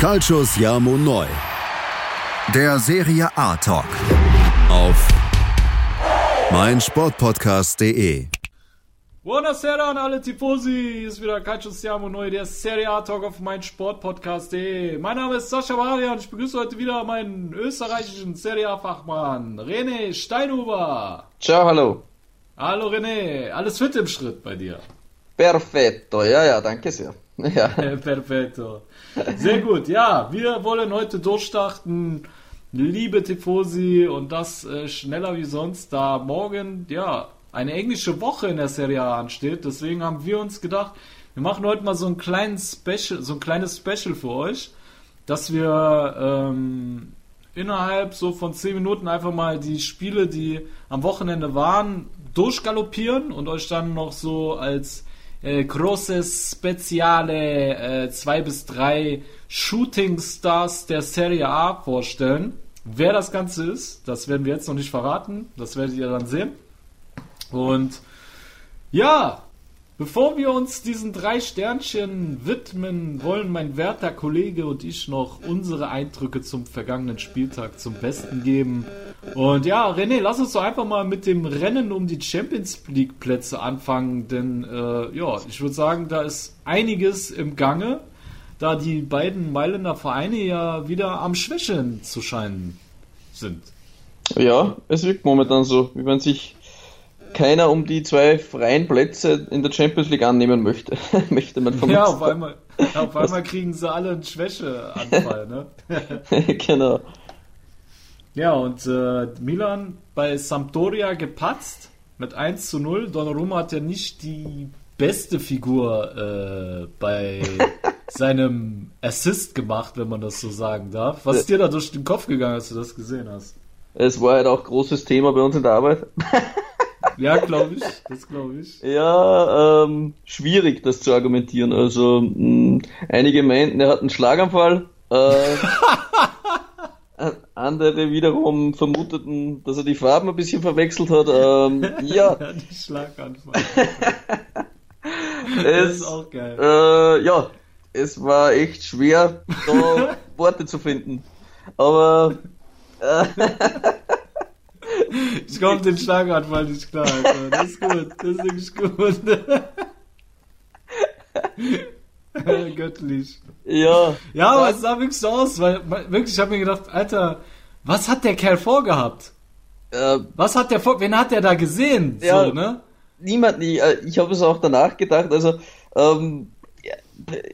Calcius Jamo Neu. Der Serie A Talk. Auf meinsportpodcast.de. Buonasera an alle Tifosi, hier ist wieder Calcio Siamo Neu, der Serie A Talk auf meinsportpodcast.de. Mein Name ist Sascha Marian und ich begrüße heute wieder meinen österreichischen Serie A Fachmann, René Steinhuber. Ciao, hallo. Hallo René, alles fit im Schritt bei dir? Perfetto, ja, ja, danke sehr. Ja. Perfetto. Sehr gut, ja, wir wollen heute durchstarten, liebe Tifosi, und das äh, schneller wie sonst, da morgen, ja, eine englische Woche in der Serie A ansteht. Deswegen haben wir uns gedacht, wir machen heute mal so ein kleines Special, so ein kleines Special für euch, dass wir ähm, innerhalb so von 10 Minuten einfach mal die Spiele, die am Wochenende waren, durchgaloppieren und euch dann noch so als äh, großes Speziale äh, zwei bis drei Shooting Stars der Serie A vorstellen. Wer das Ganze ist, das werden wir jetzt noch nicht verraten. Das werdet ihr dann sehen. Und ja, bevor wir uns diesen drei Sternchen widmen, wollen mein werter Kollege und ich noch unsere Eindrücke zum vergangenen Spieltag zum Besten geben. Und ja, René, lass uns doch einfach mal mit dem Rennen um die Champions League Plätze anfangen, denn äh, ja, ich würde sagen, da ist einiges im Gange, da die beiden Mailänder Vereine ja wieder am Schwächeln zu scheinen sind. Ja, es wirkt momentan so, wie wenn sich keiner um die zwei freien Plätze in der Champions League annehmen möchte. möchte man Ja, auf einmal, auf einmal kriegen sie alle einen Schwächeanfall, ne? genau. Ja, und äh, Milan bei Sampdoria gepatzt mit 1 zu 0. Donnarumma hat ja nicht die beste Figur äh, bei seinem Assist gemacht, wenn man das so sagen darf. Was ist dir da durch den Kopf gegangen, als du das gesehen hast? Es war halt auch großes Thema bei uns in der Arbeit. Ja, glaube ich. Das glaube ich. Ja, ähm, schwierig, das zu argumentieren. Also, mh, einige meinten, er hat einen Schlaganfall. Äh, andere wiederum vermuteten, dass er die Farben ein bisschen verwechselt hat. Ähm, ja. Die Schlaganfall. es, Das ist auch geil. Äh, ja, es war echt schwer, da Worte zu finden. Aber äh, Ich komme den Schlaganfall nicht klar, Alter. Das ist gut. Das ist wirklich gut. Göttlich. ja, Ja, aber es sah wirklich so aus, weil wirklich, ich habe mir gedacht, Alter, was hat der Kerl vorgehabt? äh, Was hat der vor, wen hat der da gesehen? Ja. So, ne? niemand, nie, äh, ich habe es auch danach gedacht, also ähm, ja,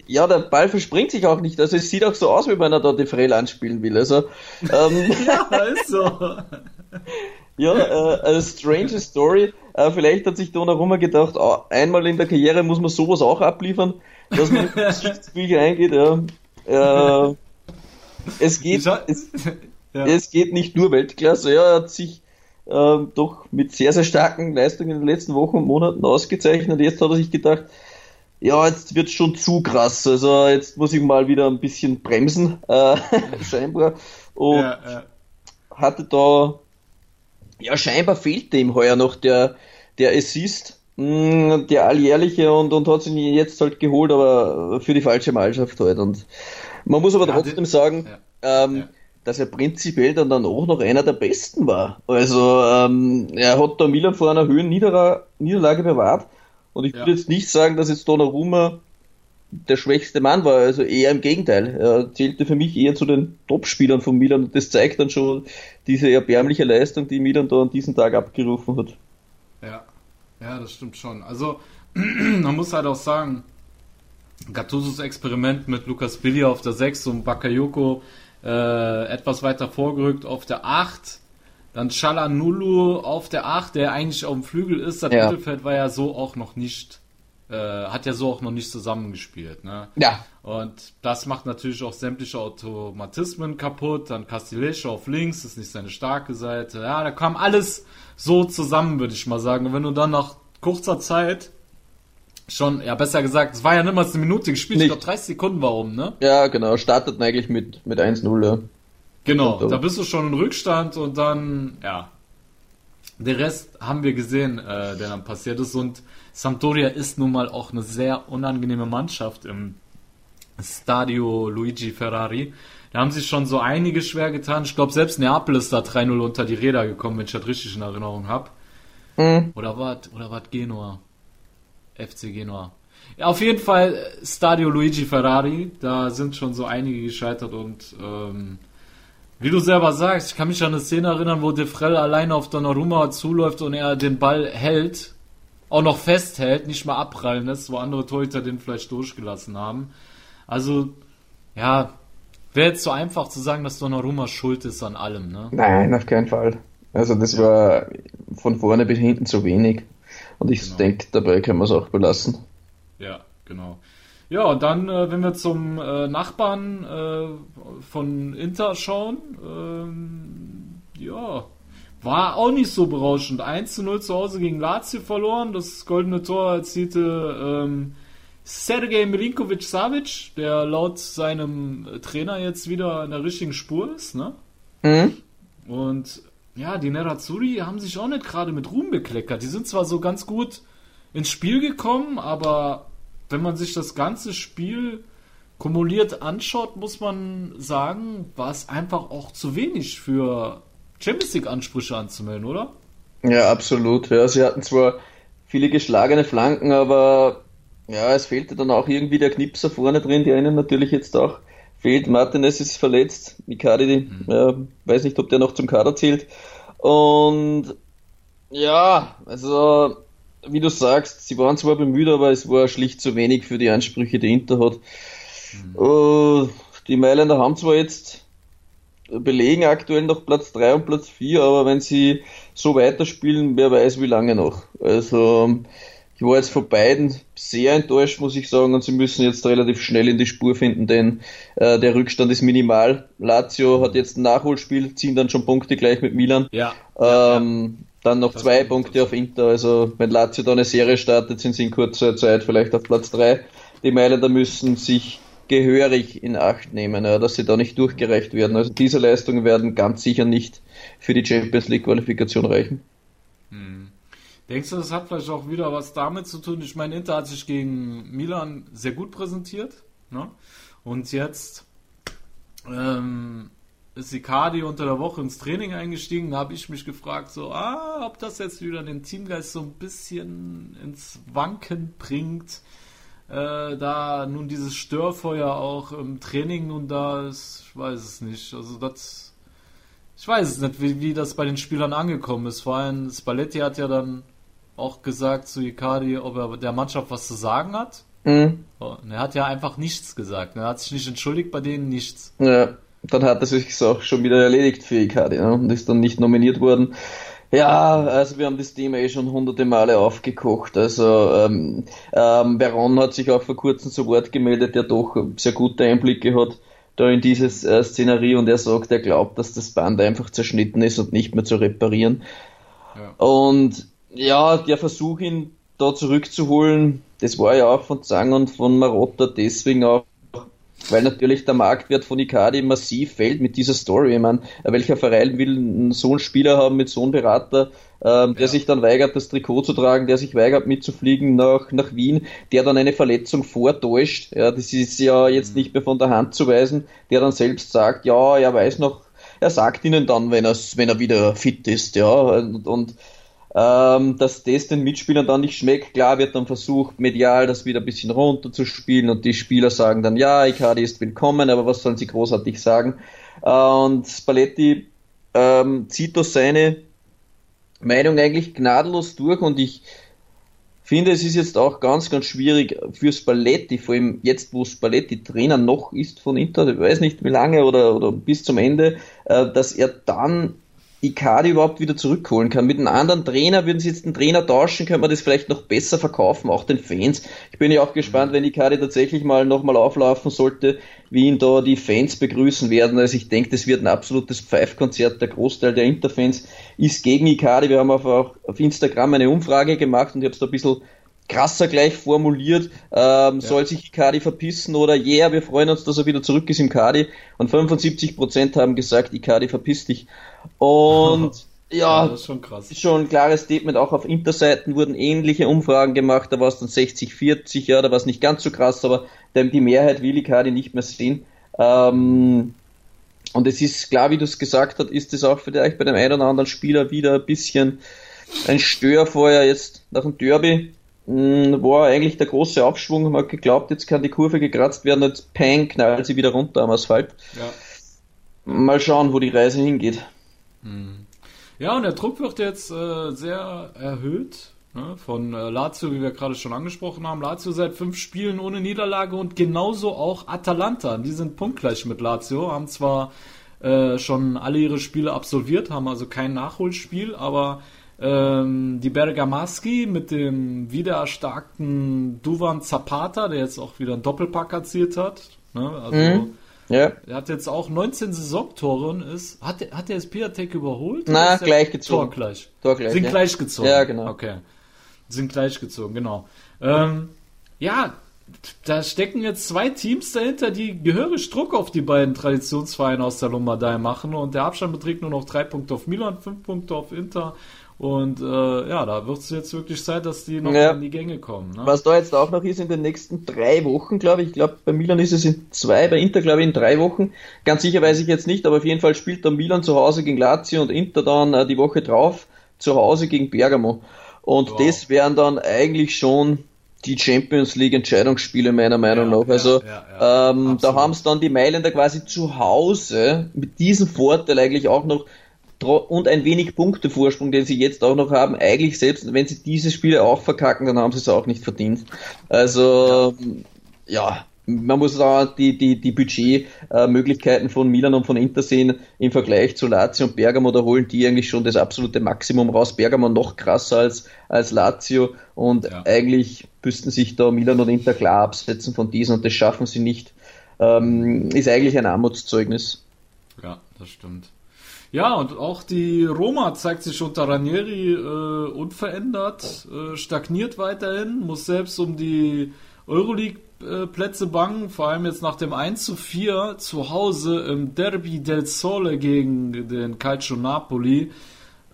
ja, der Ball verspringt sich auch nicht. Also es sieht auch so aus, wie wenn er da die Frel anspielen will. Also ähm, Ja, ist so. ja, äh, eine strange Story. Äh, vielleicht hat sich Donnarumma gedacht, ah, einmal in der Karriere muss man sowas auch abliefern, dass man in die Geschichtsbücher eingeht. Ja. Äh, es geht, es, Ja. es geht nicht nur Weltklasse. Ja, er hat sich ähm, doch mit sehr, sehr starken Leistungen in den letzten Wochen und Monaten ausgezeichnet. Jetzt hat er sich gedacht, ja, jetzt wird schon zu krass. Also jetzt muss ich mal wieder ein bisschen bremsen, äh, scheinbar. Und Ja, ja. hatte da, ja, scheinbar fehlte ihm heuer noch der, der Assist, mh, der alljährliche und, und hat ihn jetzt halt geholt, aber für die falsche Mannschaft halt. Und man muss aber Ja, trotzdem das- sagen, ja. ähm, Ja. dass er prinzipiell dann, dann auch noch einer der Besten war. Also ähm, er hat da Milan vor einer Höhen Niederlage bewahrt und ich würde jetzt nicht sagen, dass jetzt Donnarumma der schwächste Mann war, also eher im Gegenteil. Er zählte für mich eher zu den Topspielern von Milan und das zeigt dann schon diese erbärmliche Leistung, die Milan da an diesem Tag abgerufen hat. Ja, ja, das stimmt schon. Also, man muss halt auch sagen, Gattusos Experiment mit Lukas Billy auf der 6 und Bakayoko äh, etwas weiter vorgerückt auf der 8. Dann Chalanulu auf der 8, der eigentlich auf dem Flügel ist. Das Ja. Mittelfeld war ja so auch noch nicht, äh, hat ja so auch noch nicht zusammengespielt. Ne? Ja. Und das macht natürlich auch sämtliche Automatismen kaputt. Dann Castillejo auf links, ist nicht seine starke Seite. Ja, da kam alles so zusammen, würde ich mal sagen. Und wenn du dann nach kurzer Zeit schon, ja, besser gesagt, es war ja nicht mal eine Minute gespielt, ich Nicht. glaube 30 Sekunden warum, ne? Ja, genau, startet eigentlich mit, mit 1-0, ja. Genau, da bist du schon in Rückstand und dann, ja. Der Rest haben wir gesehen, äh, der dann passiert ist. Und Sampdoria ist nun mal auch eine sehr unangenehme Mannschaft im Stadio Luigi Ferrari. Da haben sich schon so einige schwer getan. Ich glaube, selbst Neapel ist da 3-0 unter die Räder gekommen, wenn ich das richtig in Erinnerung habe. Mhm. Oder was? Oder was Genua? FC Genua. Ja, auf jeden Fall äh, Stadio Luigi Ferrari. Da sind schon so einige gescheitert und ähm, wie du selber sagst, ich kann mich an eine Szene erinnern, wo De Frel alleine auf Donnarumma zuläuft und er den Ball hält, auch noch festhält, nicht mal abprallen lässt, wo andere Torhüter den vielleicht durchgelassen haben. Also, ja, wäre jetzt so einfach zu sagen, dass Donnarumma schuld ist an allem, ne? Nein, auf keinen Fall. Also das war von vorne bis hinten zu wenig. Und ich genau. denke, dabei können wir es auch belassen. Ja, genau. Ja, und dann, äh, wenn wir zum äh, Nachbarn äh, von Inter schauen, ähm, ja, war auch nicht so berauschend. 1 zu 0 zu Hause gegen Lazio verloren. Das goldene Tor erzielte ähm, Sergej Milinkovic Savic, der laut seinem Trainer jetzt wieder in der richtigen Spur ist, ne? Mhm. Und ja, die Nerazzurri haben sich auch nicht gerade mit Ruhm bekleckert. Die sind zwar so ganz gut ins Spiel gekommen, aber wenn man sich das ganze Spiel kumuliert anschaut, muss man sagen, war es einfach auch zu wenig für Champions League Ansprüche anzumelden, oder? Ja, absolut. Ja, sie hatten zwar viele geschlagene Flanken, aber ja, es fehlte dann auch irgendwie der Knipser vorne drin, der ihnen natürlich jetzt auch fehlt. Martinez ist verletzt, Icardi, mhm. ja, weiß nicht, ob der noch zum Kader zählt. Und ja, also wie du sagst, sie waren zwar bemüht, aber es war schlicht zu wenig für die Ansprüche, die Inter hat. Mhm. Uh, die Mailänder haben zwar jetzt belegen aktuell noch Platz 3 und Platz 4, aber wenn sie so weiterspielen, wer weiß wie lange noch. Also ich war jetzt von beiden sehr enttäuscht, muss ich sagen, und sie müssen jetzt relativ schnell in die Spur finden, denn äh, der Rückstand ist minimal. Lazio hat jetzt ein Nachholspiel, ziehen dann schon Punkte gleich mit Milan. Ja. Ähm, dann noch das zwei Punkte auf Inter. Also wenn Lazio da eine Serie startet, sind sie in kurzer Zeit vielleicht auf Platz 3. Die Mailänder müssen sich gehörig in Acht nehmen, ja, dass sie da nicht durchgereicht werden. Also diese Leistungen werden ganz sicher nicht für die Champions League Qualifikation reichen. Hm. Denkst du, das hat vielleicht auch wieder was damit zu tun? Ich meine, Inter hat sich gegen Milan sehr gut präsentiert. Ne? Und jetzt ähm, ist Icardi unter der Woche ins Training eingestiegen. Da habe ich mich gefragt, so, ah, ob das jetzt wieder den Teamgeist so ein bisschen ins Wanken bringt. Äh, da nun dieses Störfeuer auch im Training nun da ist, ich weiß es nicht. Also das, ich weiß es nicht, wie, wie das bei den Spielern angekommen ist. Vor allem Spalletti hat ja dann auch gesagt zu Icardi, ob er der Mannschaft was zu sagen hat. Mhm. Und er hat ja einfach nichts gesagt. Er hat sich nicht entschuldigt bei denen, nichts. Ja dann hat er sich auch schon wieder erledigt für Icardi ne? und ist dann nicht nominiert worden. Ja, also wir haben das Thema eh schon hunderte Male aufgekocht. Also ähm, ähm, Veron hat sich auch vor kurzem zu Wort gemeldet, der doch sehr gute Einblicke hat da in dieses äh, Szenerie und er sagt, er glaubt, dass das Band einfach zerschnitten ist und nicht mehr zu reparieren. Ja. Und ja, der Versuch, ihn da zurückzuholen, das war ja auch von Zang und von Marotta deswegen auch weil natürlich der Marktwert von Icardi massiv fällt mit dieser Story. Ich meine, welcher Verein will so einen Spieler haben mit so einem Berater, ähm, der ja. sich dann weigert, das Trikot zu tragen, der sich weigert mitzufliegen nach, nach Wien, der dann eine Verletzung vortäuscht, ja, das ist ja jetzt mhm. nicht mehr von der Hand zu weisen, der dann selbst sagt, ja, er weiß noch, er sagt ihnen dann, wenn er, wenn er wieder fit ist, ja, und, und ähm, dass das den Mitspielern dann nicht schmeckt. Klar wird dann versucht, medial das wieder ein bisschen runterzuspielen und die Spieler sagen dann, ja, Icardi ist willkommen, aber was sollen sie großartig sagen? Äh, und Spalletti ähm, zieht da seine Meinung eigentlich gnadenlos durch und ich finde, es ist jetzt auch ganz, ganz schwierig für Spalletti, vor allem jetzt, wo Spalletti Trainer noch ist von Inter, ich weiß nicht wie lange oder, oder bis zum Ende, äh, dass er dann Icardi überhaupt wieder zurückholen kann. Mit einem anderen Trainer, würden sie jetzt einen Trainer tauschen, könnte man das vielleicht noch besser verkaufen, auch den Fans. Ich bin ja auch gespannt, wenn Icardi tatsächlich mal nochmal auflaufen sollte, wie ihn da die Fans begrüßen werden. Also ich denke, das wird ein absolutes Pfeifkonzert. Der Großteil der Interfans ist gegen Icardi. Wir haben auch auf Instagram eine Umfrage gemacht und ich habe es da ein bisschen krasser gleich formuliert, ähm, ja. soll sich Icardi verpissen oder yeah, wir freuen uns, dass er wieder zurück ist im Kadi und 75% haben gesagt, Icardi verpiss dich. Und Ja, ja, das ist schon krass. Schon ein klares Statement. Auch auf Interseiten wurden ähnliche Umfragen gemacht. Da war es dann 60-40, ja, da war es nicht ganz so krass, aber die Mehrheit will Icardi nicht mehr sehen. Ähm, und es ist klar, wie du es gesagt hast, ist es auch vielleicht bei dem einen oder anderen Spieler wieder ein bisschen ein Störfeuer jetzt nach dem Derby. Hm, war eigentlich der große Abschwung, man hat geglaubt, jetzt kann die Kurve gekratzt werden, jetzt peng, knallt sie wieder runter am Asphalt. Ja. Mal schauen, wo die Reise hingeht. Hm. Ja, und der Druck wird jetzt äh, sehr erhöht ne, von äh, Lazio, wie wir gerade schon angesprochen haben. Lazio seit fünf Spielen ohne Niederlage und genauso auch Atalanta. Die sind punktgleich mit Lazio, haben zwar äh, schon alle ihre Spiele absolviert, haben also kein Nachholspiel, aber ähm, die Bergamaschi mit dem wiedererstarkten Duvan Zapata, der jetzt auch wieder einen Doppelpack erzielt hat. Ne? Also, mhm. Ja. Er hat jetzt auch 19 Saisontore und ist. Hat, hat der jetzt Piatek überholt? Na, gleich gezogen. Tor gleich. Tor gleich. Sind ja. gleich gezogen. Ja, genau. Okay. Sind gleich gezogen, genau. Ähm, ja, da stecken jetzt zwei Teams dahinter, die gehörig Druck auf die beiden Traditionsvereine aus der Lombardei machen und der Abstand beträgt nur noch drei Punkte auf Milan, fünf Punkte auf Inter und äh, ja, da wird es jetzt wirklich Zeit, dass die noch ja. in die Gänge kommen. Ne? Was da jetzt auch noch ist in den nächsten drei Wochen, glaube ich. Ich glaube, bei Milan ist es in zwei, bei Inter glaube ich in drei Wochen. Ganz sicher weiß ich jetzt nicht, aber auf jeden Fall spielt da Milan zu Hause gegen Lazio und Inter dann äh, die Woche drauf zu Hause gegen Bergamo. Und wow. das wären dann eigentlich schon die Champions League Entscheidungsspiele meiner Meinung ja, nach. Also ja, ja, ähm, da haben es dann die Mailänder quasi zu Hause mit diesem Vorteil eigentlich auch noch und ein wenig Punktevorsprung, den sie jetzt auch noch haben, eigentlich selbst, wenn sie diese Spiele auch verkacken, dann haben sie es auch nicht verdient. Also, ja, man muss da die, die, die Budgetmöglichkeiten von Milan und von Inter sehen im Vergleich zu Lazio und Bergamo, da holen die eigentlich schon das absolute Maximum raus. Bergamo noch krasser als, als Lazio und ja. eigentlich müssten sich da Milan und Inter klar absetzen von diesen und das schaffen sie nicht. Ähm, ist eigentlich ein Armutszeugnis. Ja, das stimmt. Ja, und auch die Roma zeigt sich unter Ranieri äh, unverändert, äh, stagniert weiterhin, muss selbst um die Euroleague-Plätze bangen, vor allem jetzt nach dem 1 zu 4 zu Hause im Derby del Sole gegen den Calcio Napoli.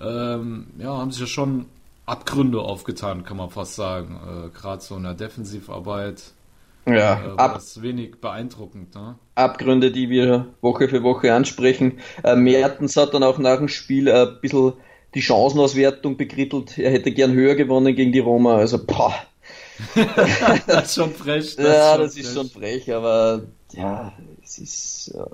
Ähm, ja, haben sich ja schon Abgründe aufgetan, kann man fast sagen. Äh, Gerade so in der Defensivarbeit ja, äh, ab, das ist wenig beeindruckend. Ne? Abgründe, die wir Woche für Woche ansprechen. Äh, Mertens hat dann auch nach dem Spiel äh, ein bisschen die Chancenauswertung bekrittelt. Er hätte gern höher gewonnen gegen die Roma. Also, boah. das ist schon frech. Das ja, das frech. ist schon frech, aber ja, es ist. Ja.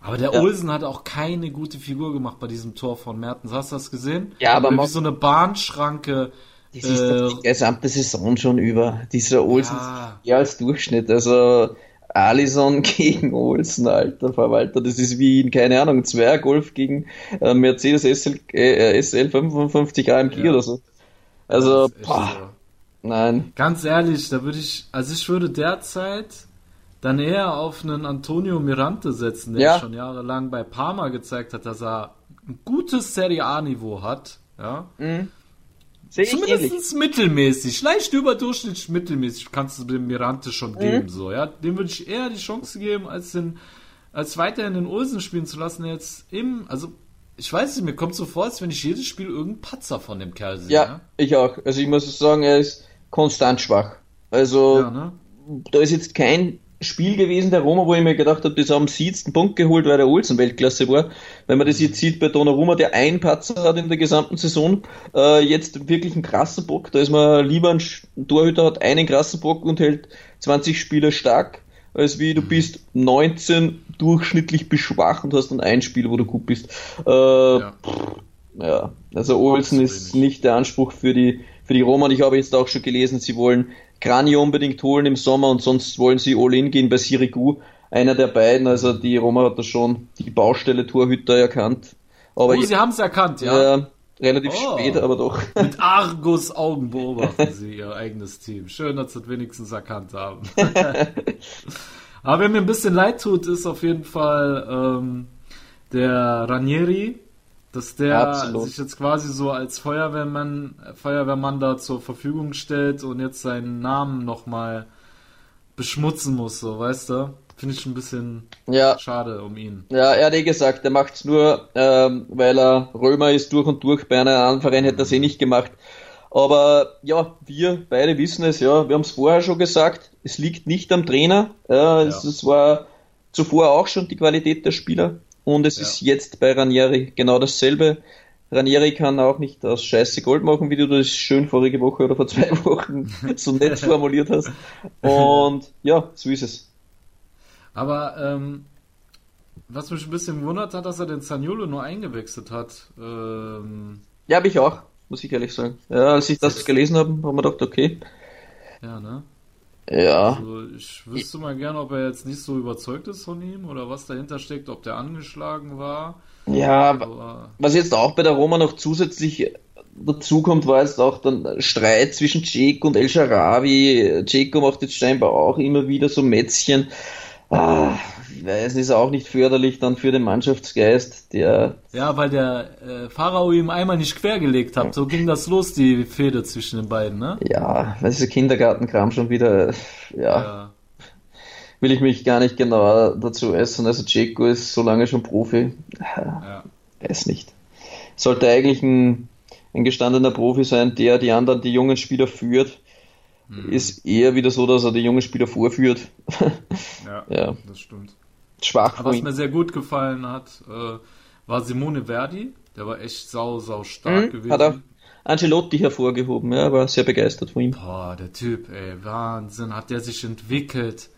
Aber der ja. Olsen hat auch keine gute Figur gemacht bei diesem Tor von Mertens. Hast du das gesehen? Ja, aber wie so eine Bahnschranke das ist äh, die gesamte Saison schon über. Dieser Olsen ja. eher als Durchschnitt. Also Alison gegen Olsen, alter Verwalter. Das ist wie in, keine Ahnung, Golf gegen äh, Mercedes SL, äh, SL 55 AMG ja. oder so. Also, boah, so. nein. Ganz ehrlich, da würde ich, also ich würde derzeit dann eher auf einen Antonio Mirante setzen, der ja. schon jahrelang bei Parma gezeigt hat, dass er ein gutes Serie A-Niveau hat. Ja. Mhm. Zumindest mittelmäßig, leicht überdurchschnittlich mittelmäßig kannst du dem Mirante schon mhm. geben, so, ja. Dem würde ich eher die Chance geben, als den, als weiterhin den Olsen spielen zu lassen, jetzt im, also, ich weiß nicht, mir kommt so vor, als wenn ich jedes Spiel irgendeinen Patzer von dem Kerl sehe. Ja, ja, ich auch. Also ich muss sagen, er ist konstant schwach. Also, ja, ne? da ist jetzt kein Spiel gewesen, der Roma, wo ich mir gedacht habe, das haben sie jetzt einen Punkt geholt, weil der Olsen Weltklasse war. Wenn man das jetzt sieht bei Donnarumma, der einen Patzer hat in der gesamten Saison, äh, jetzt wirklich einen krassen Bock. Da ist man lieber ein Torhüter hat einen krassen Bock und hält 20 Spieler stark, als wie du bist 19 durchschnittlich beschwacht und hast dann ein Spiel, wo du gut bist. Äh, ja. ja. also Olsen ist nicht der Anspruch für die für die Roma. Und ich habe jetzt auch schon gelesen, sie wollen Kranio unbedingt holen im Sommer und sonst wollen sie all-in gehen bei Sirigu. Einer der beiden, also die Roma hat da schon die Baustelle Torhüter erkannt. Aber oh, sie haben es erkannt, ja. Äh, relativ oh. spät, aber doch. Mit Argus Augen beobachten sie ihr eigenes Team. Schön, dass sie es wenigstens erkannt haben. aber wer mir ein bisschen leid tut, ist auf jeden Fall ähm, der Ranieri, dass der Absolut. sich jetzt quasi so als Feuerwehrmann, Feuerwehrmann da zur Verfügung stellt und jetzt seinen Namen nochmal beschmutzen muss, so, weißt du? finde ich ein bisschen Ja, schade um ihn. ja, er hat eh gesagt, er macht's nur, ähm, weil er Römer ist durch und durch. Bei einem anderen Verein hätte er es eh nicht gemacht. Aber ja, wir beide wissen es, ja, wir haben es vorher schon gesagt, es liegt nicht am Trainer. Ja, es, es war zuvor auch schon die Qualität der Spieler und es Ja. ist jetzt bei Ranieri genau dasselbe. Ranieri kann auch nicht aus Scheiße Gold machen, wie du das schön vorige Woche oder vor zwei Wochen so nett formuliert hast. Und ja, so ist es. Aber ähm, was mich ein bisschen gewundert hat, dass er den Zaniolo nur eingewechselt hat. Ähm, Ja, habe ich auch, muss ich ehrlich sagen. Ja, als ich das gelesen habe, haben wir gedacht, okay. ja, ne? Ja, Also ich wüsste mal gerne, ob er jetzt nicht so überzeugt ist von ihm oder was dahinter steckt, ob der angeschlagen war. ja, Aber was jetzt auch bei der Roma noch zusätzlich dazukommt, war jetzt auch dann Streit zwischen Ceko und El Sharawi. Ceko macht jetzt scheinbar auch immer wieder so Mätzchen. Ah, weiß, ist auch nicht förderlich dann für den Mannschaftsgeist, der ja, weil der äh, Pharao ihm einmal nicht quergelegt hat. So ging das los, die Fehde zwischen den beiden, ne? ja, weil dieser Kindergartenkram schon wieder, ja, Ja. will ich mich gar nicht genau dazu äußern. Also Ceko ist so lange schon Profi. ja. Weiß nicht. Sollte eigentlich ein, ein gestandener Profi sein, der die anderen, die jungen Spieler führt. Hm. Ist eher wieder so, dass er die jungen Spieler vorführt. Ja, Ja. das stimmt. Schwach was mir sehr gut gefallen hat, äh, war Simone Verdi. Der war echt sau, sau stark Mhm, gewesen. Hat auch Ancelotti hervorgehoben, ja, war sehr begeistert von ihm. Boah, der Typ, ey, Wahnsinn, hat der sich entwickelt.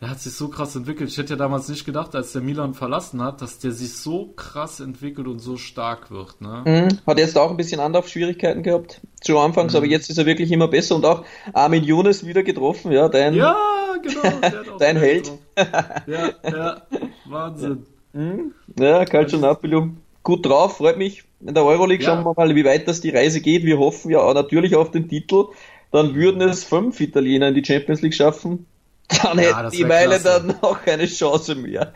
Der hat sich so krass entwickelt. Ich hätte ja damals nicht gedacht, als der Milan verlassen hat, dass der sich so krass entwickelt und so stark wird, ne? Mhm. Hat jetzt auch ein bisschen Anlaufschwierigkeiten gehabt zu Anfangs, Mhm. aber jetzt ist er wirklich immer besser und auch Armin Younes wieder getroffen, ja, dein, Ja, genau. Dein Held. Ja, ja, Wahnsinn. ja, Calcio Napoli, gut drauf, freut mich. In der Euroleague Ja. schauen wir mal, wie weit das die Reise geht. Wir hoffen ja auch natürlich auf den Titel. Dann würden es fünf Italiener in die Champions League schaffen. Dann Ja, hätten die dann auch keine Chance mehr.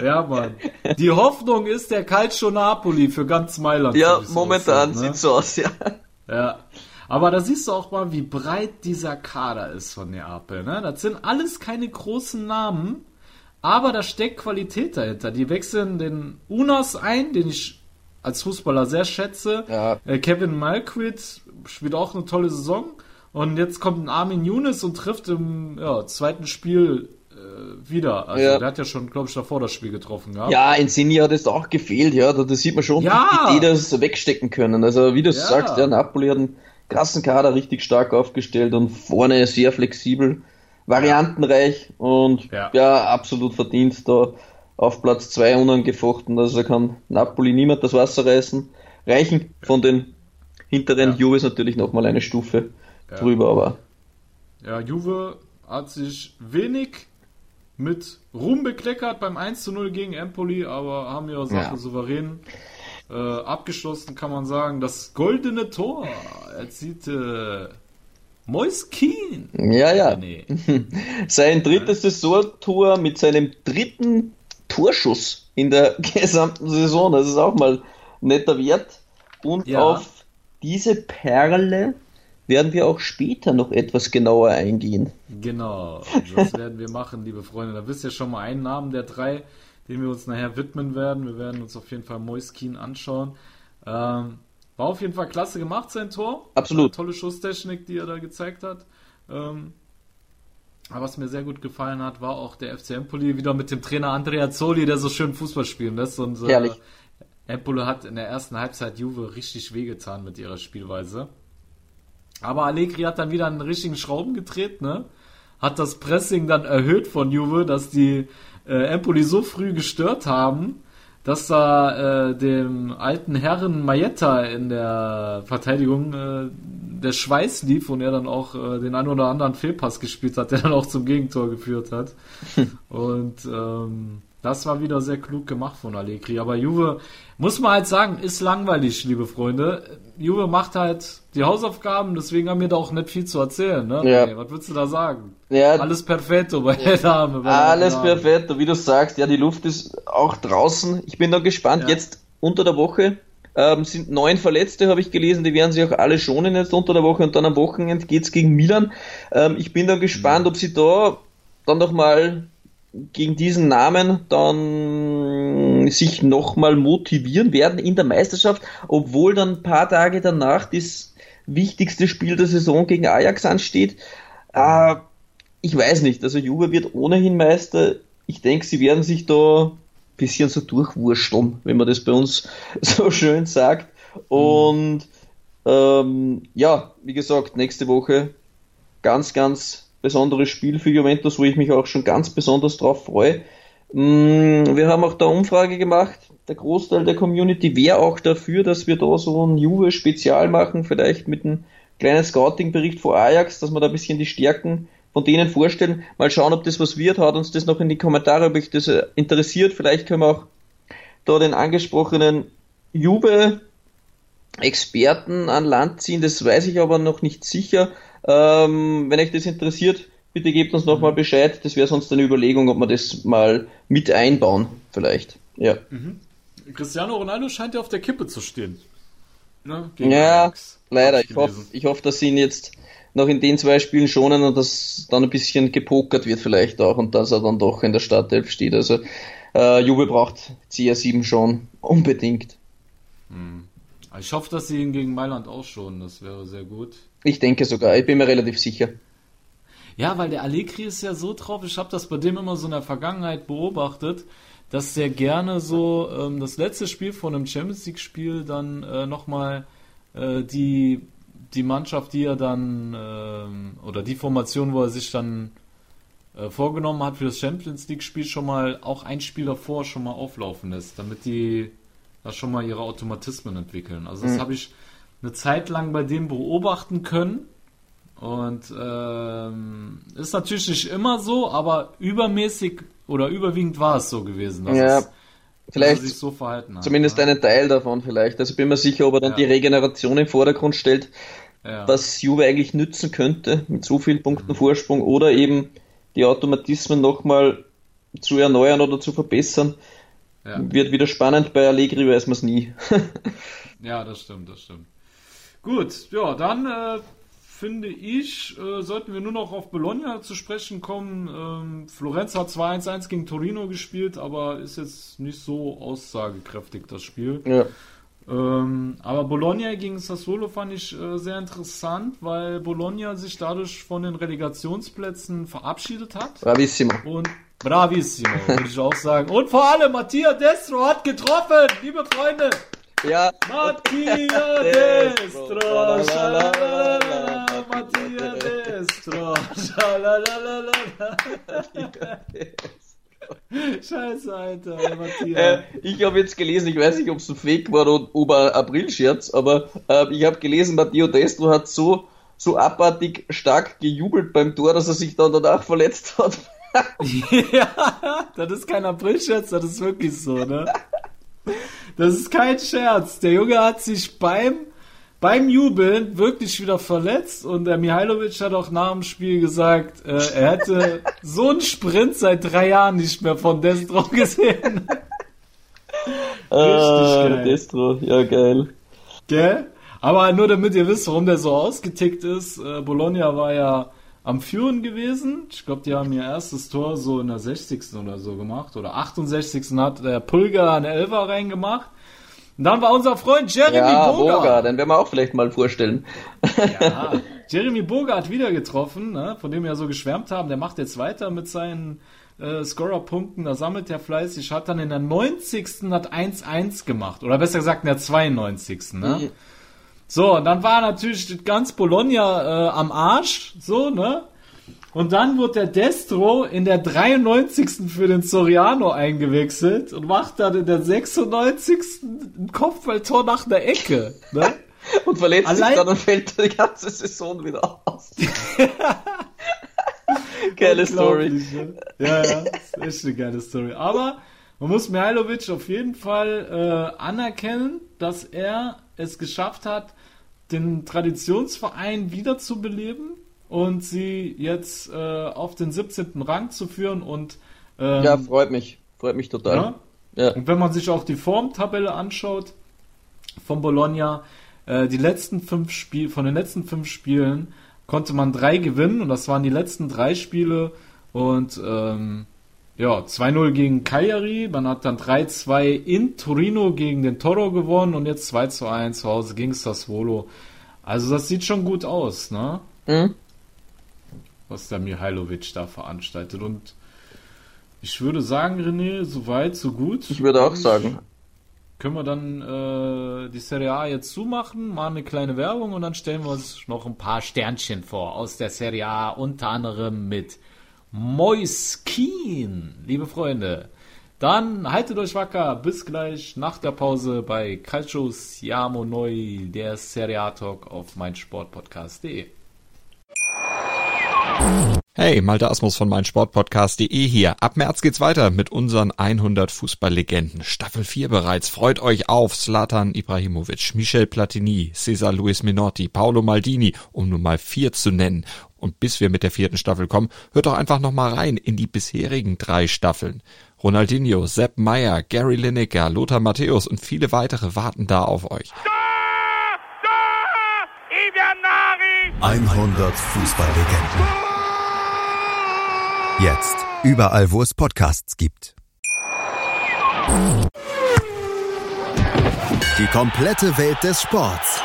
Ja, Mann. Die Hoffnung ist der Calcio Napoli für ganz Mailand. Ja, so momentan aussieht, ne? sieht's so aus, ja. Ja. Aber da siehst du auch mal, wie breit dieser Kader ist von Neapel. Ne? Das sind alles keine großen Namen, aber da steckt Qualität dahinter. Die wechseln den Unas ein, den ich als Fußballer sehr schätze. Ja. Äh, Kevin Malquid spielt auch eine tolle Saison. Und jetzt kommt ein Armin Younes und trifft im ja, zweiten Spiel äh, wieder. Also Ja. der hat ja schon, glaube ich, davor das Spiel getroffen gehabt. Ja, in Sinni hat es auch gefehlt, ja. Da, da sieht man schon, Ja. wie die das wegstecken können. Also, wie du Ja. sagst, ja, Napoli hat einen krassen Kader richtig stark aufgestellt und vorne sehr flexibel, variantenreich und Ja. ja, absolut verdient da auf Platz 2 unangefochten. Also, kann Napoli niemand das Wasser reißen. Reichen von den hinteren Ja. Juves natürlich nochmal eine Stufe Ja. drüber, aber Ja, Juve hat sich wenig mit Ruhm bekleckert beim 1 zu 0 gegen Empoli, aber haben ihre Sache Ja. souverän äh, abgeschlossen, kann man sagen. Das goldene Tor erzielte Mois Keen. ja, ja. Nee. Sein drittes Saisontor mit seinem dritten Torschuss in der gesamten Saison. Das ist auch mal netter Wert. Und Ja. auf diese Perle werden wir auch später noch etwas genauer eingehen. Genau, das werden wir machen, liebe Freunde. Da wisst ihr schon mal einen Namen der drei, den wir uns nachher widmen werden. Wir werden uns auf jeden Fall Moiskin anschauen. Ähm, war auf jeden Fall klasse gemacht, sein Tor. Absolut. Tolle Schusstechnik, die er da gezeigt hat. Ähm, aber was mir sehr gut gefallen hat, war auch der FC Empoli wieder mit dem Trainer Andrea Zoli, der so schön Fußball spielen lässt. Und, äh. Empoli hat in der ersten Halbzeit Juve richtig wehgetan mit ihrer Spielweise. Aber Allegri hat dann wieder einen richtigen Schrauben gedreht, ne? Hat das Pressing dann erhöht von Juve, dass die äh, Empoli so früh gestört haben, dass da äh, dem alten Herren Mayetta in der Verteidigung äh, der Schweiß lief und er dann auch äh, den einen oder anderen Fehlpass gespielt hat, der dann auch zum Gegentor geführt hat. und ähm, das war wieder sehr klug gemacht von Allegri. Aber Juve, muss man halt sagen, ist langweilig, liebe Freunde. Juve macht halt die Hausaufgaben, deswegen haben wir da auch nicht viel zu erzählen. Ne? Ja. Nee, was würdest du da sagen? Ja, Alles perfetto bei der Dame. bei der alles Dame. perfekt. Wie du sagst, ja, die Luft ist auch draußen. Ich bin da gespannt. Ja. Jetzt unter der Woche ähm, sind neun Verletzte, habe ich gelesen. Die werden sich auch alle schonen jetzt unter der Woche und dann am Wochenende geht's gegen Milan. Ähm, ich bin da gespannt, ob sie da dann nochmal gegen diesen Namen dann sich nochmal motivieren werden in der Meisterschaft, obwohl dann ein paar Tage danach das wichtigste Spiel der Saison gegen Ajax ansteht. Äh, ich weiß nicht, also Juve wird ohnehin Meister. Ich denke, sie werden sich da ein bisschen so durchwursteln, wenn man das bei uns so schön sagt. Und ähm, ja, wie gesagt, nächste Woche ganz, ganz besonderes Spiel für Juventus, wo ich mich auch schon ganz besonders drauf freue. Mm, wir haben auch da Umfrage gemacht. Der Großteil der Community wäre auch dafür, dass wir da so ein Juve-Spezial machen, vielleicht mit einem kleinen Scouting-Bericht vor Ajax, dass wir da ein bisschen die Stärken von denen vorstellen. Mal schauen, ob das was wird. Haut uns das noch in die Kommentare, ob euch das äh, interessiert. Vielleicht können wir auch da den angesprochenen Juve-Experten an Land ziehen. Das weiß ich aber noch nicht sicher. Ähm, wenn euch das interessiert, bitte gebt uns nochmal mhm. Bescheid. Das wäre sonst eine Überlegung, ob wir das mal mit einbauen, vielleicht. Ja. Mhm. Cristiano Ronaldo scheint ja auf der Kippe zu stehen. Ne? ja, Alex. leider. Ich hoffe, ich hoffe, dass sie ihn jetzt noch in den zwei Spielen schonen und dass dann ein bisschen gepokert wird vielleicht auch und dass er dann doch in der Startelf steht. Also äh, Juve braucht CR7 schon unbedingt. Hm. Ich hoffe, dass sie ihn gegen Mailand ausschonen. Das wäre sehr gut. Ich denke sogar. Ich bin mir relativ sicher. Ja, weil der Allegri ist ja so drauf. Ich habe das bei dem immer so in der Vergangenheit beobachtet dass der gerne so ähm, das letzte Spiel von einem Champions League Spiel dann äh, nochmal äh, die, die Mannschaft, die er dann äh, oder die Formation, wo er sich dann äh, vorgenommen hat für das Champions League Spiel schon mal auch ein Spiel davor schon mal auflaufen lässt, damit die da schon mal ihre Automatismen entwickeln. Also das mhm. habe ich eine Zeit lang bei dem beobachten können. Und ähm, ist natürlich nicht immer so, aber übermäßig oder überwiegend war es so gewesen, dass ja, es, vielleicht sich so verhalten hat. Zumindest ja. einen Teil davon vielleicht. Also bin mir sicher, ob er dann ja. die Regeneration im Vordergrund stellt, ja. was Juve eigentlich nützen könnte mit so vielen Punkten mhm. Vorsprung oder eben die Automatismen nochmal zu erneuern oder zu verbessern. Ja. Wird wieder spannend, bei Allegri weiß man es nie. ja, das stimmt, das stimmt. Gut, ja, dann äh, finde ich, äh, sollten wir nur noch auf Bologna zu sprechen kommen. Ähm, Florenz hat 2-1-1 gegen Torino gespielt, aber ist jetzt nicht so aussagekräftig, das Spiel. Ja. Ähm, aber Bologna gegen Sassuolo fand ich äh, sehr interessant, weil Bologna sich dadurch von den Relegationsplätzen verabschiedet hat. Bravissimo. Und bravissimo, würde ich auch sagen. Und vor allem Mattia Destro hat getroffen, liebe Freunde. Ja. Mattia Destro. Mattia Destro. Scheiße, Alter, Matthias. Äh, ich habe jetzt gelesen, ich weiß nicht, ob es ein Fake war oder ob ein April-Scherz, aber äh, ich habe gelesen, Matteo Destro hat so, so abartig stark gejubelt beim Tor, dass er sich dann danach verletzt hat. ja, das ist kein April-Scherz, das ist wirklich so, ne? Das ist kein Scherz. Der Junge hat sich beim, beim Jubeln wirklich wieder verletzt und der Mihailovic hat auch nach dem Spiel gesagt, äh, er hätte so einen Sprint seit drei Jahren nicht mehr von Destro gesehen. ah, geil. Destro, ja geil. Gell? Aber nur damit ihr wisst, warum der so ausgetickt ist, äh, Bologna war ja am Führen gewesen. Ich glaube, die haben ihr erstes Tor so in der 60. oder so gemacht. Oder 68. hat der Pulgar eine Elfer reingemacht. Und dann war unser Freund Jeremy ja, Boga. Boga. Den werden wir auch vielleicht mal vorstellen. Ja, Jeremy Boga hat wieder getroffen, ne, von dem wir ja so geschwärmt haben. Der macht jetzt weiter mit seinen äh, Scorer-Punkten. Da sammelt er fleißig. Hat dann in der 90. hat 1-1 gemacht. Oder besser gesagt in der 92. Ne? So, und dann war natürlich ganz Bologna äh, am Arsch, so, ne? Und dann wird der Destro in der 93. für den Soriano eingewechselt und macht dann in der 96. ein Kopfballtor nach der Ecke, ne? und verletzt Allein sich dann und fällt die ganze Saison wieder aus. geile Story. Ne? Ja, ja, ist echt eine geile Story. Aber man muss Mihailovic auf jeden Fall äh, anerkennen, dass er es geschafft hat, den Traditionsverein wiederzubeleben und sie jetzt äh, auf den 17. Rang zu führen und ähm, ja, freut mich, freut mich total. Ja? Ja. Und wenn man sich auch die Formtabelle anschaut von Bologna, äh, die letzten fünf Spiele, von den letzten fünf Spielen konnte man drei gewinnen und das waren die letzten drei Spiele und ähm, ja, 2-0 gegen Cagliari, man hat dann 3-2 in Torino gegen den Toro gewonnen und jetzt 2-1 zu Hause gegen Sassuolo. Also das sieht schon gut aus, ne? Mhm. Was der Mihailovic da veranstaltet. Und ich würde sagen, René, so weit, so gut. Ich würde auch sagen. Können wir dann äh, die Serie A jetzt zumachen, mal eine kleine Werbung und dann stellen wir uns noch ein paar Sternchen vor aus der Serie A, unter anderem mit Moiskin, liebe Freunde. Dann haltet euch wacker, bis gleich nach der Pause bei Calcio Siamo Noi, der Serie A Talk auf meinsportpodcast.de. Hey, Malte Asmus von meinsportpodcast.de hier. Ab März geht's weiter mit unseren 100 Fußballlegenden. Staffel 4 bereits. Freut euch auf Zlatan Ibrahimovic, Michel Platini, Cesar Luis Minotti, Paolo Maldini, um nur mal vier zu nennen. Und bis wir mit der vierten Staffel kommen, hört doch einfach noch mal rein in die bisherigen drei Staffeln. Ronaldinho, Sepp Meyer, Gary Lineker, Lothar Matthäus und viele weitere warten da auf euch. 100 Fußballlegenden. Jetzt. Überall, wo es Podcasts gibt. Die komplette Welt des Sports.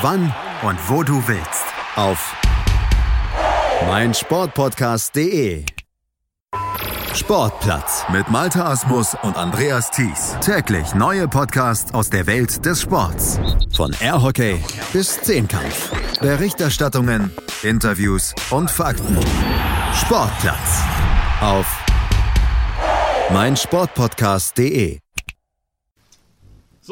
Wann und wo du willst. Auf meinsportpodcast.de. Sportplatz mit Malta Asmus und Andreas Thies. Täglich neue Podcasts aus der Welt des Sports. Von Airhockey bis Zehnkampf. Berichterstattungen, Interviews und Fakten. Sportplatz auf meinsportpodcast.de.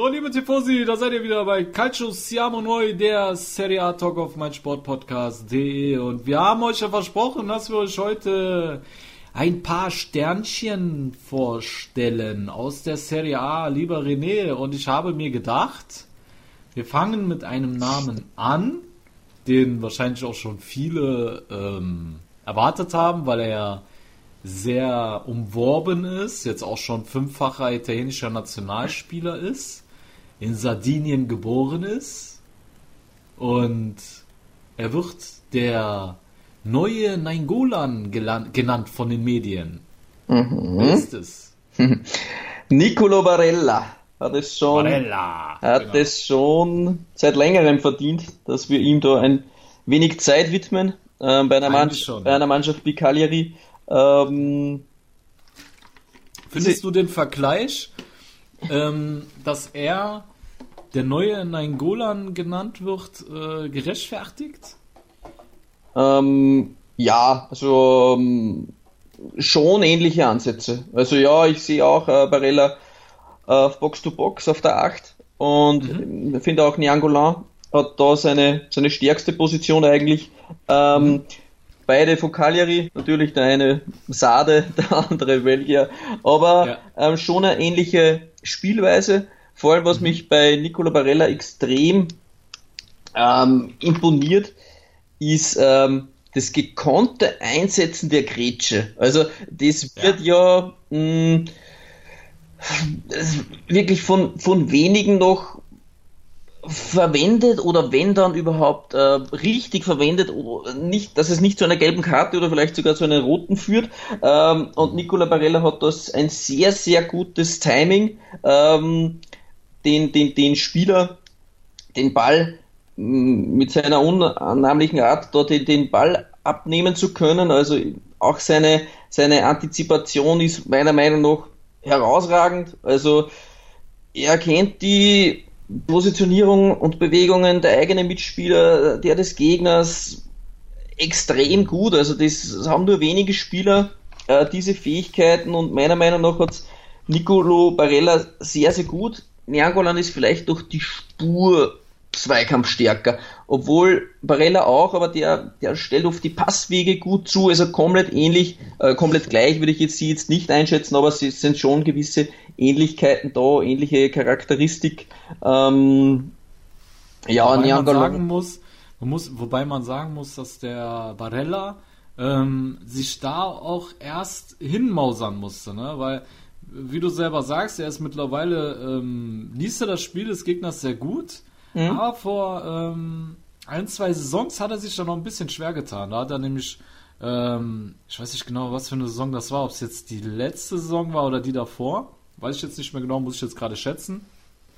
So, liebe Tifosi, da seid ihr wieder bei Calcio Siamo Noi, der Serie A Talk auf meinsportpodcast.de und wir haben euch ja versprochen, dass wir euch heute ein paar Sternchen vorstellen aus der Serie A, lieber René. Und ich habe mir gedacht, wir fangen mit einem Namen an, den wahrscheinlich auch schon viele ähm, erwartet haben, weil er sehr umworben ist, jetzt auch schon fünffacher italienischer Nationalspieler ist, in Sardinien geboren ist und er wird der neue Nainggolan genannt von den Medien. Mhm. Wer ist es? Nicolo Barella hat es schon, Barella, hat genau. es schon seit längerem verdient, dass wir ihm da ein wenig Zeit widmen äh, bei, einer Mannschaft, bei einer Mannschaft wie Cagliari. Ähm, Findest du den Vergleich, ähm, dass er der neue Nainggolan genannt wird, äh, gerechtfertigt? Ähm, ja, also ähm, schon ähnliche Ansätze. Also ja, ich sehe auch äh, Barella auf Box to Box auf der 8 und mhm. finde auch Niangolan hat da seine, seine stärkste Position eigentlich. Ähm, mhm. Beide von Cagliari, natürlich der eine Sade, der andere Belgier, aber ja. ähm, schon eine ähnliche Spielweise. Vor allem, was mhm. mich bei Nicola Barella extrem ähm, imponiert, ist ähm, das gekonnte Einsetzen der Grätsche. Also das wird ja, ja mh, wirklich von, von wenigen noch verwendet oder wenn dann überhaupt äh, richtig verwendet oder nicht, dass es nicht zu einer gelben Karte oder vielleicht sogar zu einer roten führt. Ähm, und Nicola Barella hat das ein sehr, sehr gutes Timing, ähm, den, den, den Spieler, den Ball mm, mit seiner unannehmlichen Art dort den, den Ball abnehmen zu können. Also auch seine, seine Antizipation ist meiner Meinung nach herausragend. Also er kennt die Positionierung und Bewegungen der eigenen Mitspieler, der des Gegners extrem gut. Also das haben nur wenige Spieler äh, diese Fähigkeiten und meiner Meinung nach hat Nicolo Barella sehr, sehr gut. Niangolan ist vielleicht durch die Spur zweikampfstärker. Obwohl Barella auch, aber der, der stellt oft die Passwege gut zu, also komplett ähnlich, äh, komplett gleich würde ich jetzt sie jetzt nicht einschätzen, aber es sind schon gewisse Ähnlichkeiten da, ähnliche Charakteristik. Ähm, ja, wobei man sagen muss, man muss, wobei man sagen muss, dass der Barella ähm, sich da auch erst hinmausern musste, ne? weil wie du selber sagst, er ist mittlerweile, ähm, liest er das Spiel des Gegners sehr gut, Mhm. Aber vor ähm, ein, zwei Saisons hat er sich da noch ein bisschen schwer getan. Da hat er nämlich ähm, ich weiß nicht genau, was für eine Saison das war, ob es jetzt die letzte Saison war oder die davor. Weiß ich jetzt nicht mehr genau, muss ich jetzt gerade schätzen.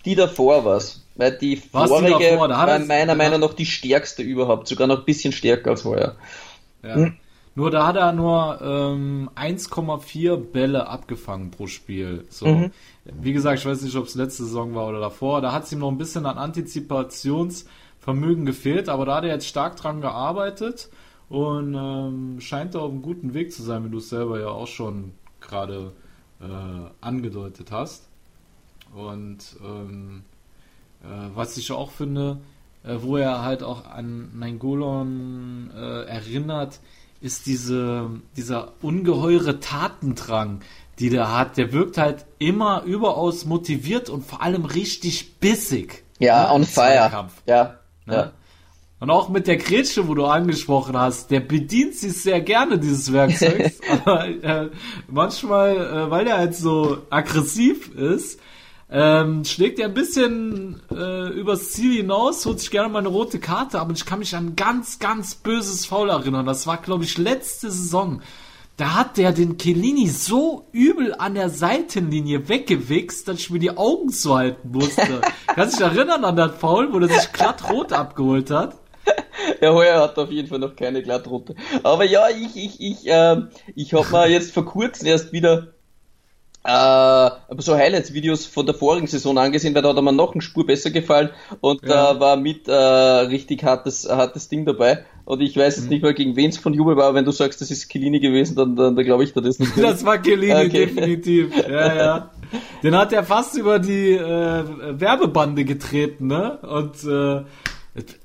Die davor war's. Weil die War's die vorige davor? Da war meiner Meinung nach die stärkste überhaupt. Sogar noch ein bisschen stärker als heuer. Ja. Hm. Nur da hat er nur ähm, 1,4 Bälle abgefangen pro Spiel. So. Mhm. Wie gesagt, ich weiß nicht, ob es letzte Saison war oder davor. Da hat es ihm noch ein bisschen an Antizipationsvermögen gefehlt, aber da hat er jetzt stark dran gearbeitet und ähm, scheint da auf einem guten Weg zu sein, wie du es selber ja auch schon gerade äh, angedeutet hast. Und ähm, äh, was ich auch finde, äh, wo er halt auch an Nainggolan äh, erinnert, ist diese, dieser ungeheure Tatendrang, die der hat. Der wirkt halt immer überaus motiviert und vor allem richtig bissig. Ja, ne, on fire. Ja. ne? ja. Und auch mit der Grätsche, wo du angesprochen hast, der bedient sich sehr gerne dieses Werkzeugs, aber äh, manchmal, äh, weil er halt so aggressiv ist, ähm, schlägt er ein bisschen äh, übers Ziel hinaus, holt sich gerne mal eine rote Karte, aber ich kann mich an ein ganz, ganz böses Foul erinnern. Das war, glaube ich, letzte Saison. Da hat der den Kellini so übel an der Seitenlinie weggewichst, dass ich mir die Augen zuhalten musste. Kannst du dich erinnern an das Foul, wo der sich glatt rot abgeholt hat? Ja, heuer hat auf jeden Fall noch keine Glattrote. Aber ja, ich, ich, ich, ähm, ich habe mir jetzt vor kurzem erst wieder äh, so Highlights-Videos von der vorigen Saison angesehen, weil da hat er mir noch eine Spur besser gefallen und Ja. da war mit äh, richtig hartes, hartes Ding dabei. Und ich weiß Mhm. jetzt nicht mal, gegen wen es von Jubel war, aber wenn du sagst, das ist Kilini gewesen, dann, dann, dann glaube ich dir das nicht. Das war Kellini, Okay. definitiv. Ja, ja. Den hat er fast über die äh, Werbebande getreten, ne? Und äh,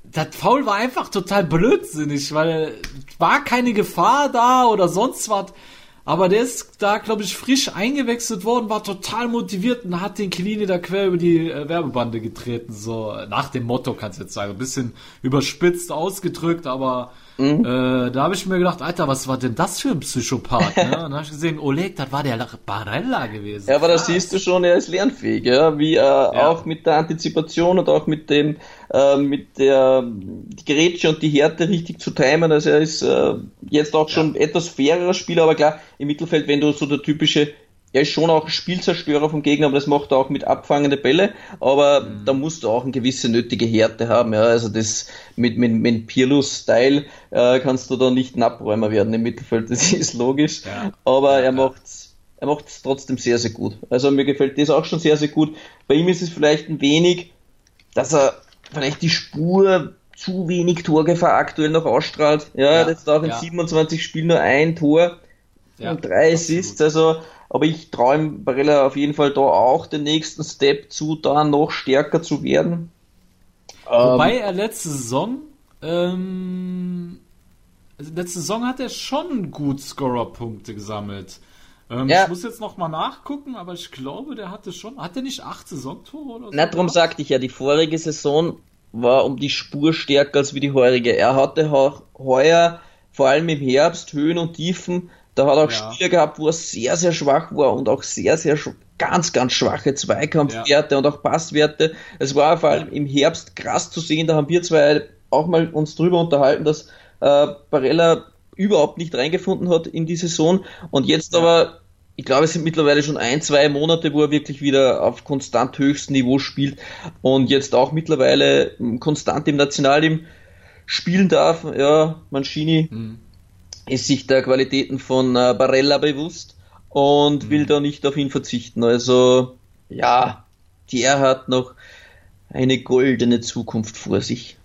das Foul war einfach total blödsinnig, weil war keine Gefahr da oder sonst was. Aber der ist da, glaube ich, frisch eingewechselt worden, war total motiviert und hat den Kellini da quer über die äh, Werbebande getreten. So nach dem Motto, kannst du jetzt sagen. Ein bisschen überspitzt ausgedrückt, aber Mhm. äh, da habe ich mir gedacht, Alter, was war denn das für ein Psychopath? Ne? Und dann habe ich gesehen, Oleg, das war der Barella gewesen. Ja, aber da Krass. siehst du schon, er ist lernfähig, ja, wie äh, auch mit der Antizipation und auch mit dem, äh, mit der die Grätsche und die Härte richtig zu timen. Also er ist äh, jetzt auch schon etwas fairerer Spieler, aber klar, im Mittelfeld, wenn du so der typische, er ist schon auch ein Spielzerstörer vom Gegner, aber das macht er auch mit abfangende Bälle, aber da musst du auch eine gewisse nötige Härte haben, ja, also das mit, mit, mit Pirlo-Style äh, kannst du da nicht ein Abräumer werden im Mittelfeld, das ist logisch, Ja. aber Ja, er ja. macht's er macht es trotzdem sehr, sehr gut. Also mir gefällt das auch schon sehr, sehr gut. Bei ihm ist es vielleicht ein wenig, dass er vielleicht die Spur zu wenig Torgefahr aktuell noch ausstrahlt. Ja, Ja, jetzt auch in ja. 27 Spielen nur ein Tor und drei. Assists. Also, aber ich traue ihm Barella auf jeden Fall da auch den nächsten Step zu, da noch stärker zu werden. Wobei Ähm, er letzte Saison, ähm, also letzte Saison hat er schon gut Scorer-Punkte gesammelt. Ähm, Ja. Ich muss jetzt noch mal nachgucken, aber ich glaube, der hatte schon, hat er nicht acht Saisontore oder so? Na, darum sagte ich ja, die vorige Saison war um die Spur stärker als wie die heurige. Er hatte auch heuer, vor allem im Herbst, Höhen und Tiefen, da hat er auch Ja. Spiele gehabt, wo er sehr, sehr schwach war und auch sehr, sehr ganz, ganz schwache Zweikampfwerte und auch Passwerte. Es war vor allem im Herbst krass zu sehen, da haben wir zwei auch mal uns drüber unterhalten, dass äh, Barella überhaupt nicht reingefunden hat in die Saison und jetzt aber ich glaube, es sind mittlerweile schon ein, zwei Monate, wo er wirklich wieder auf konstant höchstem Niveau spielt und jetzt auch mittlerweile m, konstant im Nationalteam spielen darf. Ja, Mancini Hm. Ist sich der Qualitäten von äh, Barella bewusst und will da nicht auf ihn verzichten. Also, ja, der hat noch eine goldene Zukunft vor sich.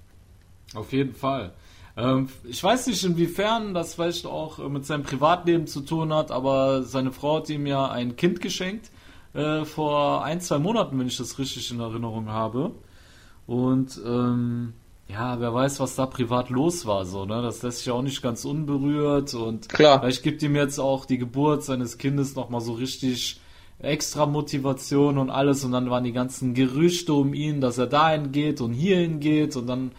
Auf jeden Fall. Ähm, ich weiß nicht, inwiefern das vielleicht auch äh, mit seinem Privatleben zu tun hat, aber seine Frau hat ihm ja ein Kind geschenkt äh, vor ein, zwei Monaten, wenn ich das richtig in Erinnerung habe. Und ähm, ja, wer weiß, was da privat los war, so, ne? Das lässt sich auch nicht ganz unberührt und Klar. vielleicht gibt ihm jetzt auch die Geburt seines Kindes nochmal so richtig extra Motivation und alles und dann waren die ganzen Gerüchte um ihn, dass er dahin geht und hierhin geht und dann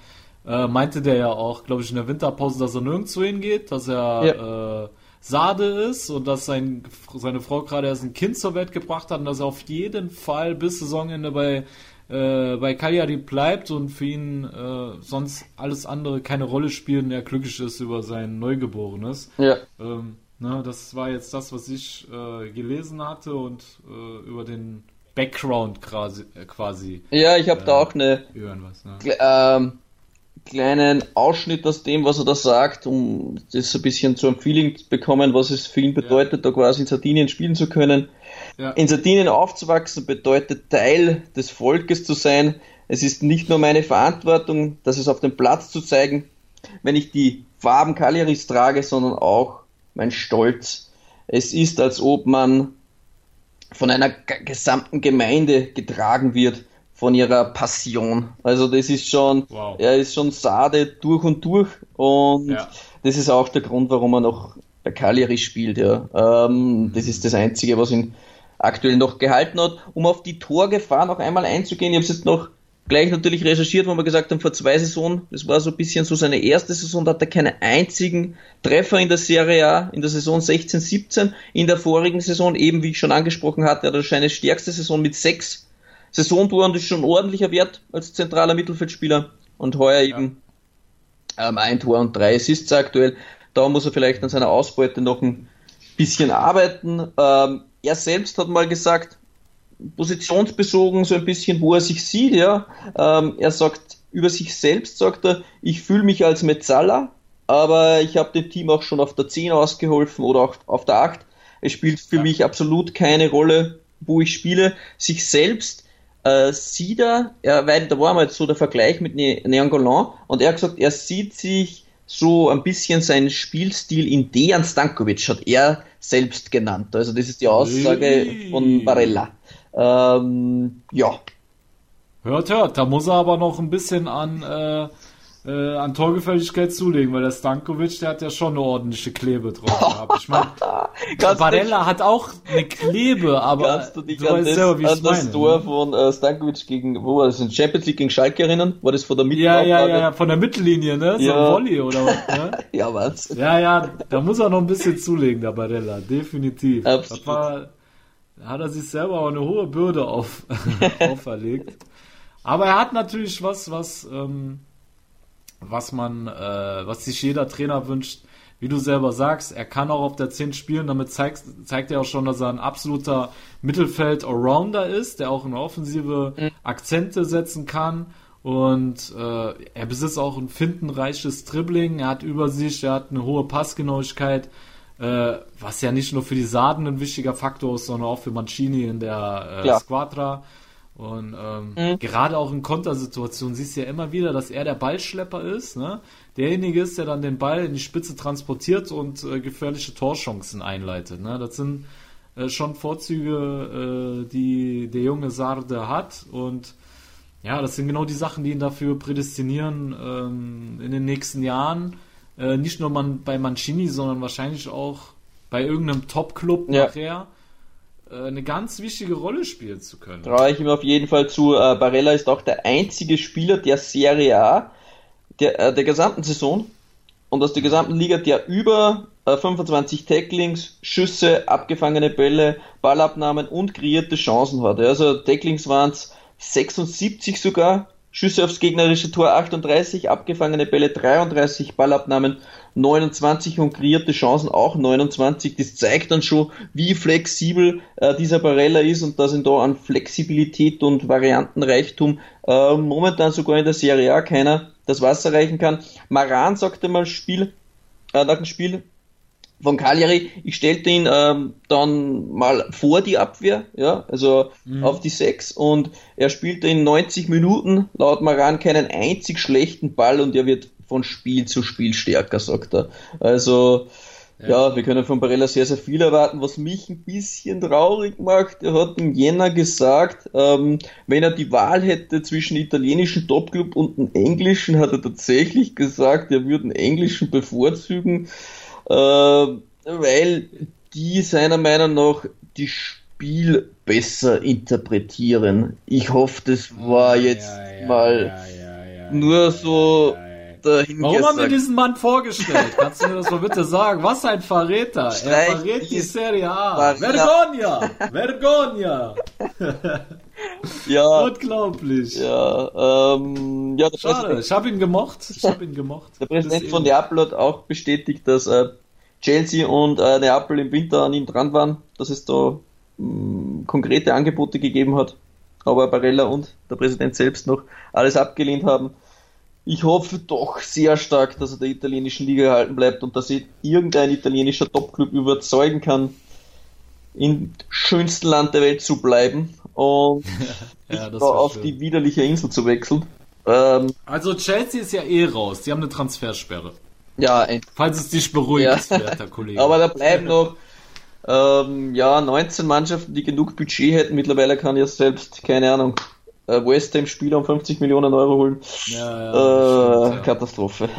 äh, meinte der ja auch, glaube ich, in der Winterpause, dass er nirgendwo hingeht, dass er äh, Sade ist und dass sein, seine Frau gerade erst ein Kind zur Welt gebracht hat und dass er auf jeden Fall bis Saisonende bei äh, bei Cagliari bleibt und für ihn äh, sonst alles andere keine Rolle spielt und er glücklich ist über sein Neugeborenes. Ja. Ähm, ne, das war jetzt das, was ich äh, gelesen hatte und äh, über den Background quasi. Äh, quasi ja, ich habe da auch eine was, ne? ähm, kleinen Ausschnitt aus dem, was er da sagt, um das ein bisschen zu einem Feeling zu bekommen, was es für ihn bedeutet, ja. da quasi in Sardinien spielen zu können. Ja. In Sardinien aufzuwachsen bedeutet Teil des Volkes zu sein. Es ist nicht nur meine Verantwortung, das es auf dem Platz zu zeigen, wenn ich die Farben Cagliaris trage, sondern auch mein Stolz. Es ist, als ob man von einer gesamten Gemeinde getragen wird, von ihrer Passion. Also das ist schon, wow. er ist schon Sade durch und durch und ja. das ist auch der Grund, warum er noch bei Cagliari spielt. Ja. Ähm, das ist das Einzige, was ihn aktuell noch gehalten hat. Um auf die Torgefahr noch einmal einzugehen, ich habe es jetzt noch gleich natürlich recherchiert, wo wir gesagt haben, vor zwei Saisonen, das war so ein bisschen so seine erste Saison, da hat er keinen einzigen Treffer in der Serie A, in der Saison 16, 17. In der vorigen Saison, eben wie ich schon angesprochen hatte, hat er seine stärkste Saison mit sechs Saisontoren, das ist schon ein ordentlicher Wert als zentraler Mittelfeldspieler. Und heuer ja. eben ähm, ein Tor und drei Assists aktuell. Da muss er vielleicht an seiner Ausbeute noch ein bisschen arbeiten. Ähm, er selbst hat mal gesagt, positionsbezogen so ein bisschen, wo er sich sieht, ja. Ähm, er sagt, über sich selbst sagt er, ich fühle mich als Metzala, aber ich habe dem Team auch schon auf der 10 ausgeholfen oder auch auf der 8. Es spielt für ja. mich absolut keine Rolle, wo ich spiele. Sich selbst äh, sieht er, er, weil da war mal so der Vergleich mit ne Neangolan und er hat gesagt, er sieht sich so ein bisschen seinen Spielstil in Dejan Stankovic, hat er selbst genannt. Also das ist die Aussage von Barella. Ähm, ja. Hört, hört. Da muss er aber noch ein bisschen an, äh, äh, an Torgefälligkeit zulegen, weil der Stankovic, der hat ja schon eine ordentliche Klebe drauf gehabt. Ich meine, Barella hat auch eine Klebe, aber kannst du dich du an, das, selber, wie an das Tor ne? von äh, Stankovic gegen, wo war das, in Champions League gegen Schalke erinnern? War das von der Mittellinie? Ja, ja, ja, von der Mittellinie, ne? So ja. ein Volley oder was, ne? ja, was? Ja, ja, da muss er noch ein bisschen zulegen, der Barella, definitiv. Absolut. War, hat er sich selber auch eine hohe Bürde auf, auferlegt. Aber er hat natürlich was, was, ähm, was man, äh, was sich jeder Trainer wünscht. Wie du selber sagst, er kann auch auf der 10 spielen. Damit zeigt, zeigt er auch schon, dass er ein absoluter Mittelfeld-Allrounder ist, der auch in Offensive mhm. Akzente setzen kann. Und äh, er besitzt auch ein findenreiches Dribbling. Er hat Übersicht, er hat eine hohe Passgenauigkeit äh, was ja nicht nur für die Sarden ein wichtiger Faktor ist, sondern auch für Mancini in der äh, Squadra. Und ähm, mhm. gerade auch in Kontersituationen siehst du ja immer wieder, dass er der Ballschlepper ist, ne? Derjenige ist, der dann den Ball in die Spitze transportiert und äh, gefährliche Torchancen einleitet. Ne? Das sind äh, schon Vorzüge, äh, die der junge Sarde hat. Und ja, das sind genau die Sachen, die ihn dafür prädestinieren, ähm, in den nächsten Jahren äh, nicht nur man, bei Mancini, sondern wahrscheinlich auch bei irgendeinem Top-Club ja. nachher eine ganz wichtige Rolle spielen zu können. Traue ich ihm auf jeden Fall zu. Äh, Barella ist auch der einzige Spieler der Serie A der, äh, der gesamten Saison und aus der gesamten Liga, der über 25 äh, Tacklings, Schüsse, abgefangene Bälle, Ballabnahmen und kreierte Chancen hat. Also Tacklings waren es 76 sogar, Schüsse aufs gegnerische Tor 38, abgefangene Bälle 33, Ballabnahmen 29 und kreierte Chancen auch 29. Das zeigt dann schon, wie flexibel äh, dieser Barella ist und dass ihn da an Flexibilität und Variantenreichtum äh, momentan sogar in der Serie A keiner das Wasser reichen kann. Maran sagte mal Spiel, äh, nach dem Spiel, von Cagliari, ich stellte ihn ähm, dann mal vor die Abwehr, ja, also mhm. auf die 6 und er spielte in 90 Minuten laut Maran keinen einzig schlechten Ball und er wird von Spiel zu Spiel stärker, sagt er. Also ja. ja, wir können von Barella sehr, sehr viel erwarten. Was mich ein bisschen traurig macht, er hat im Jänner gesagt, ähm, wenn er die Wahl hätte zwischen italienischen Topclub und einem englischen, hat er tatsächlich gesagt, er würde einen englischen bevorzugen äh, weil die seiner Meinung nach die Spiel besser interpretieren. Ich hoffe, das war jetzt ja, ja, mal nur so dahin Warum gesagt. haben wir diesen Mann vorgestellt? Kannst du mir das mal bitte sagen? Was ein Verräter. Streich er verrät die Serie A. Vergogna! Vergogna! Ja. Unglaublich. Ja, ähm, ja Schade, Präsident, ich habe ihn gemocht. Ich habe ihn gemocht. der Präsident von Neapel hat auch bestätigt, dass äh, Chelsea und äh, Neapel im Winter an ihm dran waren, dass es da mh, konkrete Angebote gegeben hat, aber Barella und der Präsident selbst noch alles abgelehnt haben. Ich hoffe doch sehr stark, dass er der italienischen Liga erhalten bleibt und dass ihn irgendein italienischer Topclub überzeugen kann, im schönsten Land der Welt zu bleiben und Ja, auf schön. die widerliche Insel zu wechseln. Ähm, Also Chelsea ist ja eh raus. Die haben eine Transfersperre. ja, Falls es dich beruhigt, Ja. werter Kollege. Aber da bleiben noch ähm, ja, 19 Mannschaften, die genug Budget hätten. Mittlerweile kann ja selbst, keine Ahnung, West Ham Spieler um 50 Millionen Euro holen. ja, ja, äh, stimmt, ja. Katastrophe.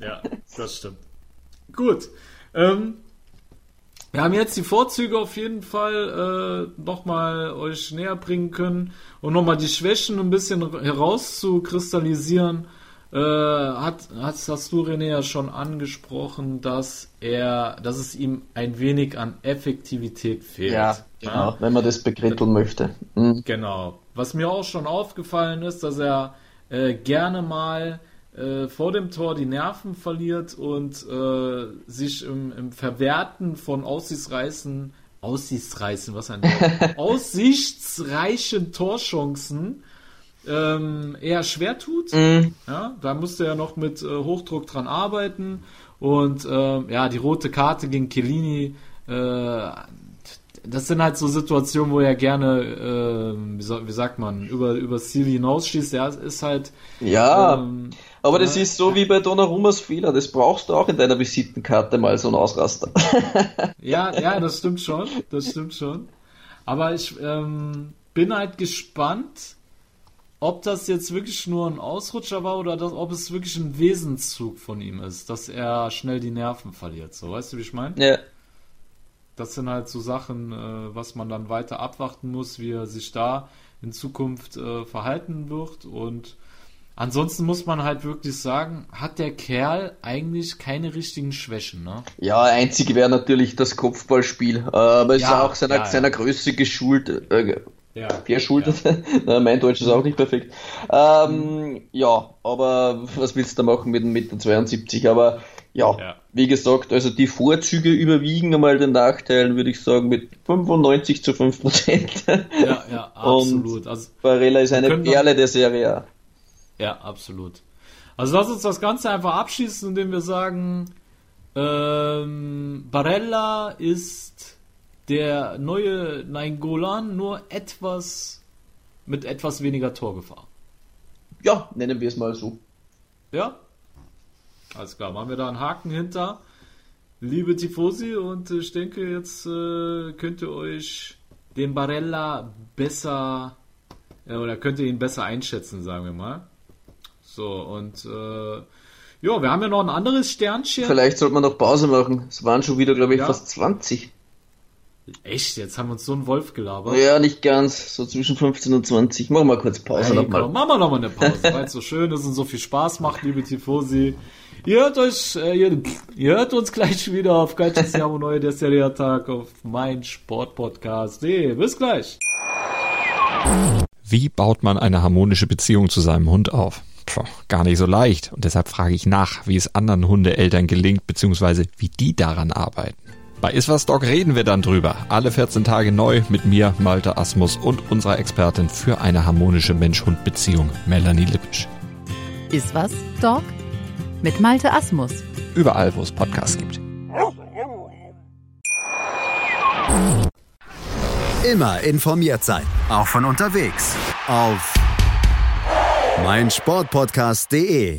Ja, das stimmt. Gut. Ähm, wir haben jetzt die Vorzüge auf jeden Fall äh, nochmal euch näher bringen können und nochmal die Schwächen ein bisschen herauszukristallisieren. Äh, hat, hast, hast du René ja schon angesprochen, dass er, dass es ihm ein wenig an Effektivität fehlt. genau, wenn man das bekritteln möchte. Mhm. Genau. Was mir auch schon aufgefallen ist, dass er äh, gerne mal äh, vor dem Tor die Nerven verliert und äh, sich im, im Verwerten von aussichtsreichen, aussichtsreichen, was ein aussichtsreichen Torchancen ähm, eher schwer tut. Mhm. Ja, da musste er noch mit äh, Hochdruck dran arbeiten. Und ähm, ja, die rote Karte gegen Chiellini, äh, das sind halt so Situationen, wo er gerne, äh, wie, soll, wie sagt man, über, über das Ziel hinausschießt. Ja, ist halt. Ja, Ähm, aber das ja. ist so wie bei Donnarummas Fehler. Das brauchst du auch in deiner Visitenkarte mal, so einen Ausraster. Ja, ja, das stimmt schon. Das stimmt schon. Aber ich ähm, bin halt gespannt, ob das jetzt wirklich nur ein Ausrutscher war oder das, ob es wirklich ein Wesenszug von ihm ist, dass er schnell die Nerven verliert. So, weißt du, wie ich meine? ja. Das sind halt so Sachen, äh, was man dann weiter abwarten muss, wie er sich da in Zukunft äh, verhalten wird. Und ansonsten muss man halt wirklich sagen, hat der Kerl eigentlich keine richtigen Schwächen, ne? Ja, einzig wäre natürlich das Kopfballspiel. Äh, aber es ist Ja, auch seiner, ja, ja. seiner Größe geschult. Äh, Ja. verschuldet. Na, mein Deutsch ist auch nicht perfekt. Ähm, ja, aber was willst du da machen mit Meter 72? Aber ja, Ja. Wie gesagt, also die Vorzüge überwiegen einmal den Nachteilen, würde ich sagen, mit 95 zu 5 Prozent. Ja, ja, absolut. Also, Barella ist eine Perle der Serie A. Ja, absolut. Also lass uns das Ganze einfach abschließen, indem wir sagen, ähm, Barella ist der neue Nainggolan, nur etwas mit etwas weniger Torgefahr. Ja, nennen wir es mal so. Ja? Alles klar, machen wir da einen Haken hinter. Liebe Tifosi, und äh, ich denke, jetzt äh, könnt ihr euch den Barella besser, äh, oder könnt ihr ihn besser einschätzen, sagen wir mal. So, und äh, ja, wir haben ja noch ein anderes Sternchen. Vielleicht sollte man noch Pause machen. Es waren schon wieder, glaube ich, Ja. fast 20. Echt, jetzt haben wir uns so einen Wolf gelabert. Ja, nicht ganz. So zwischen 15 und 20. Machen wir kurz Pause Hey, nochmal. machen wir nochmal eine Pause, weil es so schön ist und so viel Spaß macht, liebe Tifosi. Ihr hört euch, äh, ihr, ihr hört uns gleich wieder auf Calciosiamo Neue, der Serie Tag auf mein Sportpodcast. Nee, bis gleich. Wie baut man eine harmonische Beziehung zu seinem Hund auf? Puh, gar nicht so leicht. Und deshalb frage ich nach, wie es anderen Hundeeltern gelingt, beziehungsweise wie die daran arbeiten. Bei Iswas Dog reden wir dann drüber. Alle 14 Tage neu mit mir, Malte Asmus und unserer Expertin für eine harmonische Mensch-Hund-Beziehung, Melanie Lippisch. Ist was, Dog? Mit Malte Asmus. Überall, wo es Podcasts gibt. Immer informiert sein, auch von unterwegs. Auf meinsportpodcast.de.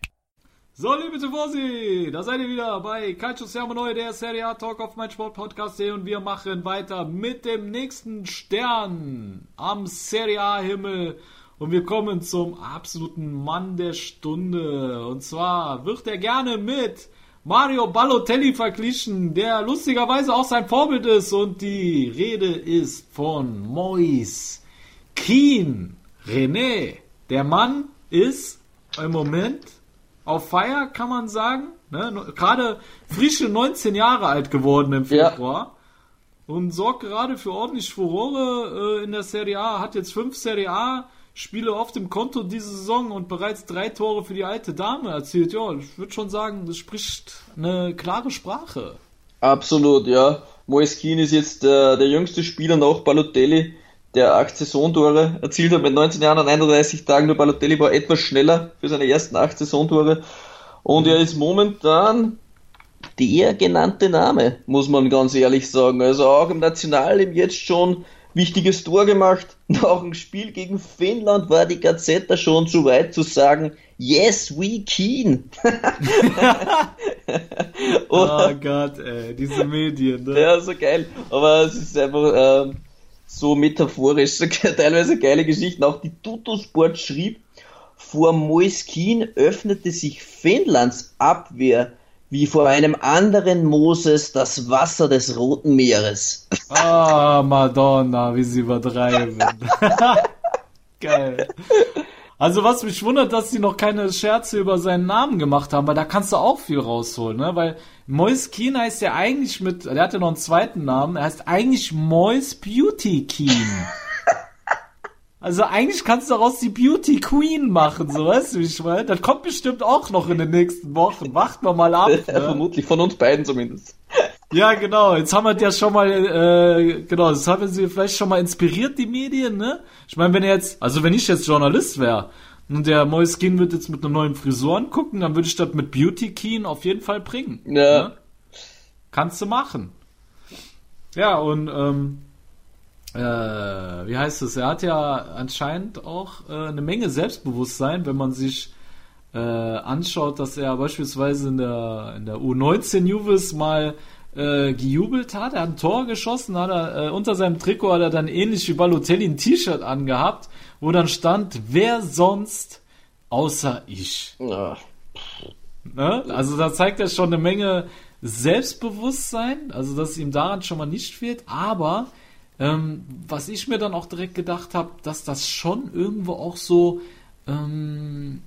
So, liebe Tifosi, da seid ihr wieder bei Calcio Siamo Neu, der Serie A Talk auf mein Sportpodcast und wir machen weiter mit dem nächsten Stern am Serie A Himmel Und wir kommen zum absoluten Mann der Stunde. Und zwar wird er gerne mit Mario Balotelli verglichen, der lustigerweise auch sein Vorbild ist. Und die Rede ist von Mois Keen René. Der Mann ist im Moment auf Feier, kann man sagen. Ne? Gerade frische 19 Jahre alt geworden im Februar. Ja. Und sorgt gerade für ordentlich Furore äh, in der Serie A. Hat jetzt fünf Serie A Spiele auf dem Konto diese Saison und bereits drei Tore für die alte Dame erzielt. Ja, ich würde schon sagen, das spricht eine klare Sprache. Absolut, ja. Moes Keen ist jetzt äh, der jüngste Spieler nach Balotelli, der acht Saisontore erzielt hat mit 19 Jahren und 31 Tagen. Nur Balotelli war etwas schneller für seine ersten acht Saisontore. Und er ist momentan der genannte Name, muss man ganz ehrlich sagen. Also auch im Nationalteam jetzt schon wichtiges Tor gemacht. Nach dem Spiel gegen Finnland war die Gazetta schon zu weit zu sagen, yes, we keen. oh Gott, ey, diese Medien. Ne? Ja, so geil. Aber es ist einfach ähm, so metaphorisch, teilweise geile Geschichten. Auch die Tutosport schrieb, vor Moiskin öffnete sich Finnlands Abwehr wie vor einem anderen Moses das Wasser des Roten Meeres. Ah, Madonna, wie sie übertreiben. Geil. Also was mich wundert, dass sie noch keine Scherze über seinen Namen gemacht haben, weil da kannst du auch viel rausholen, ne? Weil Mois Keen heißt ja eigentlich mit, der hatte noch einen zweiten Namen, er heißt eigentlich Mois Beauty Keen. Also eigentlich kannst du daraus die Beauty Queen machen, so weißt du, wie ich meine? Das kommt bestimmt auch noch in den nächsten Wochen. Wacht mal mal ab. Ne? Vermutlich von uns beiden zumindest. Ja, genau. Jetzt haben wir ja schon mal, äh, genau, das haben sie vielleicht schon mal inspiriert, die Medien, ne? Ich meine, wenn jetzt, also wenn ich jetzt Journalist wäre und der Mois Keen wird jetzt mit einer neuen Frisur angucken, dann würde ich das mit Beauty Keen auf jeden Fall bringen. Ja. Ne? Kannst du machen. Ja, und ähm, äh, wie heißt es? Er hat ja anscheinend auch äh, eine Menge Selbstbewusstsein, wenn man sich äh, anschaut, dass er beispielsweise in der, in der U19 Juvis mal äh, gejubelt hat. Er hat ein Tor geschossen, hat er, äh, unter seinem Trikot hat er dann ähnlich wie Balotelli ein T-Shirt angehabt, wo dann stand, wer sonst außer ich. Ja. Ne? Also da zeigt er schon eine Menge Selbstbewusstsein, also dass ihm daran schon mal nicht fehlt, aber ähm, was ich mir dann auch direkt gedacht habe, dass das schon irgendwo auch so, ähm,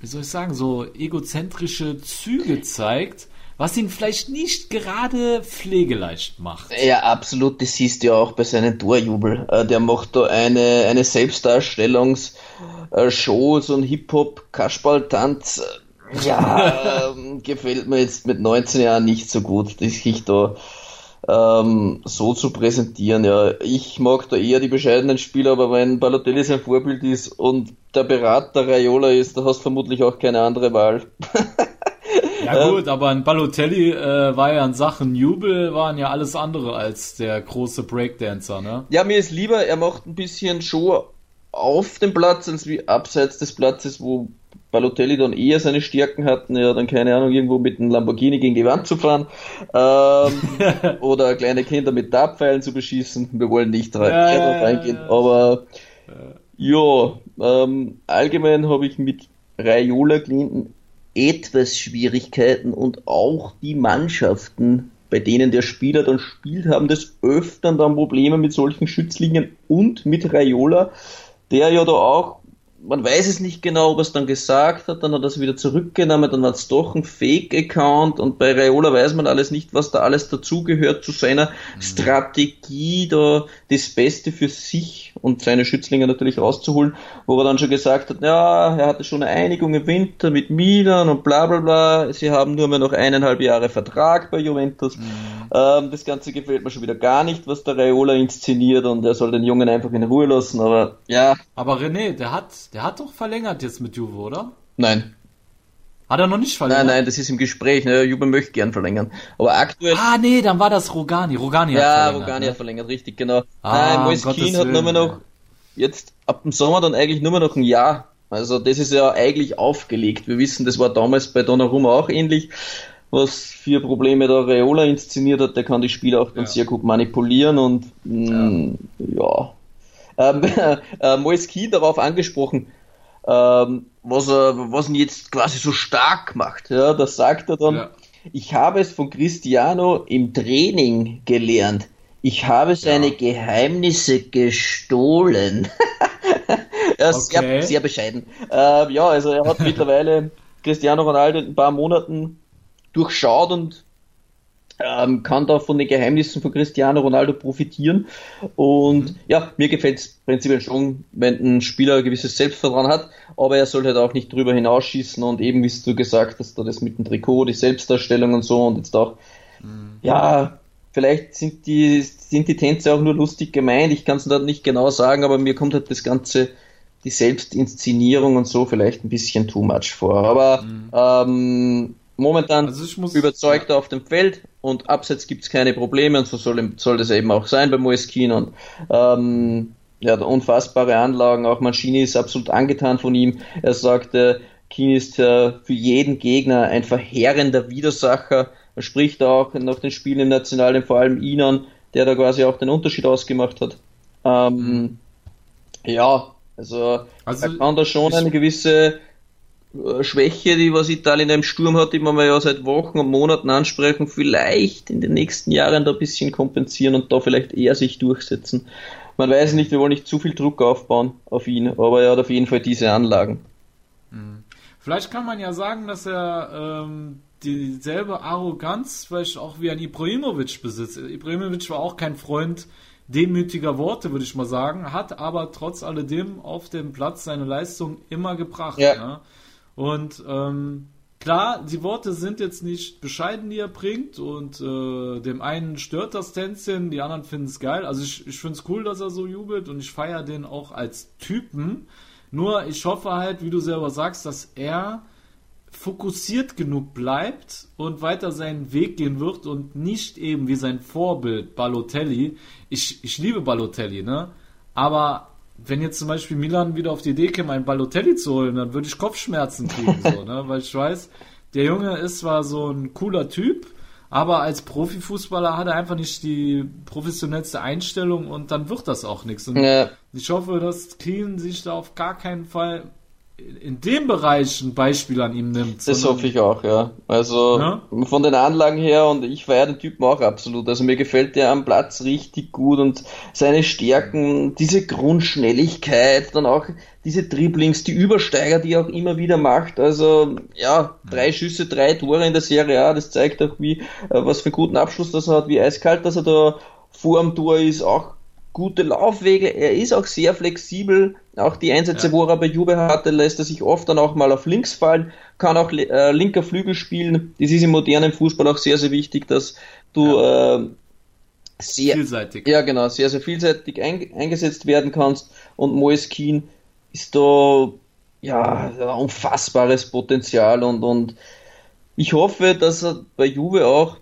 wie soll ich sagen, so egozentrische Züge zeigt, was ihn vielleicht nicht gerade pflegeleicht macht. Ja, absolut, das siehst du ja auch bei seinem Torjubel. Äh, der macht da eine, eine Selbstdarstellungsshow, so ein Hip-Hop-Kasperl-Tanz. Ja, ähm, gefällt mir jetzt mit 19 Jahren nicht so gut, dass ich da ähm, so zu präsentieren. Ja, ich mag da eher die bescheidenen Spieler, aber wenn Balotelli sein Vorbild ist und der Berater Raiola ist, da hast du vermutlich auch keine andere Wahl. ja gut, aber ein Balotelli äh, war ja in Sachen Jubel, waren ja alles andere als der große Breakdancer, ne? Ja, mir ist lieber, er macht ein bisschen Show auf dem Platz als wie abseits des Platzes, wo Balotelli dann eher seine Stärken hatten, ja dann keine Ahnung, irgendwo mit einem Lamborghini gegen die Wand zu fahren ähm, oder kleine Kinder mit Dartpfeilen zu beschießen. Wir wollen nicht drauf ja, reingehen, aber ja, ähm, allgemein habe ich mit Raiola Clinton etwas Schwierigkeiten und auch die Mannschaften, bei denen der Spieler dann spielt, haben des Öfteren dann Probleme mit solchen Schützlingen und mit Raiola, der ja da auch man weiß es nicht genau, ob er es dann gesagt hat, dann hat er es wieder zurückgenommen, dann hat es doch ein Fake-Account und bei Raiola weiß man alles nicht, was da alles dazugehört zu seiner mhm. Strategie, da das Beste für sich und seine Schützlinge natürlich rauszuholen, wo er dann schon gesagt hat, ja, er hatte schon eine Einigung im Winter mit Milan und bla bla bla, sie haben nur mehr noch eineinhalb Jahre Vertrag bei Juventus. Mhm. Ähm, das Ganze gefällt mir schon wieder gar nicht, was der Raiola inszeniert und er soll den Jungen einfach in Ruhe lassen, aber ja. Aber René, der hat, der hat doch verlängert jetzt mit Juve, oder? Nein. Hat er noch nicht verlängert? Nein, nein, das ist im Gespräch. Ne? Juve möchte gern verlängern. Aber aktuell. Ah, nee, dann war das Rogani. Rogani hat ja, verlängert. Ja, Rogani ne? hat verlängert, richtig, genau. Ah, nein, Mois Keen hat nur mehr noch, jetzt ab dem Sommer dann eigentlich nur mehr noch ein Jahr. Also das ist ja eigentlich aufgelegt. Wir wissen, das war damals bei Donnarumma auch ähnlich. Was für Probleme der Reola inszeniert hat, der kann die Spieler auch dann ja. sehr gut manipulieren und mh, mm, ja. ja ähm, äh, Moisky darauf angesprochen, ähm, was, er, was ihn jetzt quasi so stark macht. Ja, das sagt er dann. Ja. Ich habe es von Cristiano im Training gelernt. Ich habe seine ja. Geheimnisse gestohlen. er ist okay. sehr, sehr bescheiden. Äh, ja, also er hat mittlerweile Cristiano Ronaldo in ein paar Monaten durchschaut und ähm, kann da von den Geheimnissen von Cristiano Ronaldo profitieren. Und mhm. ja, mir gefällt es prinzipiell schon, wenn ein Spieler ein gewisses Selbstvertrauen hat, aber er soll halt auch nicht drüber hinausschießen und eben, wie du gesagt hast, da das mit dem Trikot, die Selbstdarstellung und so und jetzt auch, mhm. ja, vielleicht sind die, sind die Tänze auch nur lustig gemeint, ich kann es da nicht genau sagen, aber mir kommt halt das Ganze, die Selbstinszenierung und so vielleicht ein bisschen too much vor. Aber mhm. ähm, momentan also muss, überzeugt ja. auf dem Feld und abseits gibt es keine Probleme und so soll, soll das eben auch sein bei Moeskin und ähm, ja, unfassbare Anlagen, auch Maschini ist absolut angetan von ihm. Er sagte, Keen ist äh, für jeden Gegner ein verheerender Widersacher. Er spricht auch nach den Spielen im Nationalen, vor allem ihn an, der da quasi auch den Unterschied ausgemacht hat. Ähm. Ja, also, also er kann da schon eine gewisse äh, Schwäche, die was Italien im Sturm hat, die wir ja seit Wochen und Monaten ansprechen, vielleicht in den nächsten Jahren da ein bisschen kompensieren und da vielleicht eher sich durchsetzen. Man weiß nicht, wir wollen nicht zu viel Druck aufbauen auf ihn, aber er hat auf jeden Fall diese Anlagen. Hm. Vielleicht kann man ja sagen, dass er ähm, dieselbe Arroganz vielleicht auch wie ein Ibrahimovic besitzt. Ibrahimovic war auch kein Freund demütiger Worte, würde ich mal sagen, hat aber trotz alledem auf dem Platz seine Leistung immer gebracht. Ja. Ne? Und ähm, klar, die Worte sind jetzt nicht bescheiden, die er bringt. Und äh, dem einen stört das Tänzchen, die anderen finden es geil. Also ich, ich finde es cool, dass er so jubelt und ich feiere den auch als Typen. Nur ich hoffe halt, wie du selber sagst, dass er fokussiert genug bleibt und weiter seinen Weg gehen wird und nicht eben wie sein Vorbild Balotelli. Ich, ich liebe Balotelli, ne? Aber wenn jetzt zum Beispiel Milan wieder auf die Idee käme, einen Balotelli zu holen, dann würde ich Kopfschmerzen kriegen, so, ne? Weil ich weiß, der Junge ist zwar so ein cooler Typ, aber als Profifußballer hat er einfach nicht die professionellste Einstellung und dann wird das auch nichts. Und ja. ich hoffe, dass Clean sich da auf gar keinen Fall in dem Bereich ein Beispiel an ihm nimmt. Das hoffe ich auch, ja. Also ja? von den Anlagen her und ich feiere den Typen auch absolut. Also mir gefällt der am Platz richtig gut und seine Stärken, diese Grundschnelligkeit, dann auch diese Dribblings, die Übersteiger, die er auch immer wieder macht. Also ja, drei Schüsse, drei Tore in der Serie A, das zeigt auch, wie äh, was für einen guten Abschluss das er hat, wie eiskalt, dass er da vor dem Tor ist, auch gute Laufwege, er ist auch sehr flexibel, auch die Einsätze, ja. wo er bei Juve hatte, lässt er sich oft dann auch mal auf links fallen, kann auch äh, linker Flügel spielen, das ist im modernen Fußball auch sehr, sehr wichtig, dass du ja. äh, sehr, vielseitig. Ja, genau, sehr, sehr vielseitig ein, eingesetzt werden kannst. Und Moes Keen ist da ja, unfassbares Potenzial. Und, und ich hoffe, dass er bei Juve auch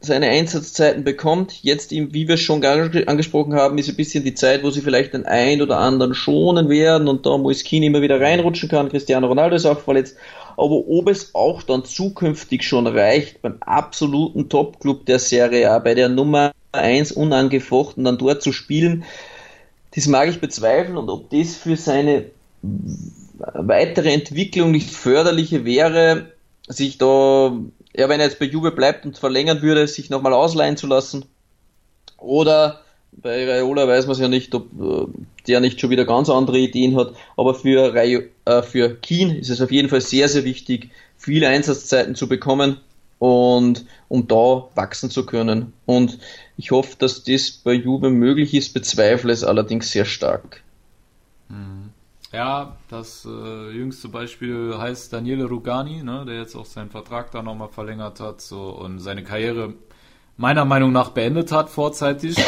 seine Einsatzzeiten bekommt. Jetzt, wie wir es schon angesprochen haben, ist ein bisschen die Zeit, wo sie vielleicht den einen oder anderen schonen werden und da Moiskin immer wieder reinrutschen kann. Cristiano Ronaldo ist auch verletzt. Aber ob es auch dann zukünftig schon reicht, beim absoluten Top-Club der Serie A, bei der Nummer 1 unangefochten dann dort zu spielen, das mag ich bezweifeln und ob das für seine weitere Entwicklung nicht förderliche wäre, sich da ja, wenn er jetzt bei Juve bleibt und verlängern würde, sich nochmal ausleihen zu lassen. Oder bei Raiola weiß man es ja nicht, ob äh, der nicht schon wieder ganz andere Ideen hat. Aber für, Raio, äh, für Keen ist es auf jeden Fall sehr, sehr wichtig, viele Einsatzzeiten zu bekommen und um da wachsen zu können. Und ich hoffe, dass das bei Juve möglich ist, bezweifle es allerdings sehr stark. Mhm. Ja, das äh, jüngste Beispiel heißt Daniele Rugani, ne, der jetzt auch seinen Vertrag da nochmal verlängert hat so, und seine Karriere meiner Meinung nach beendet hat, vorzeitig.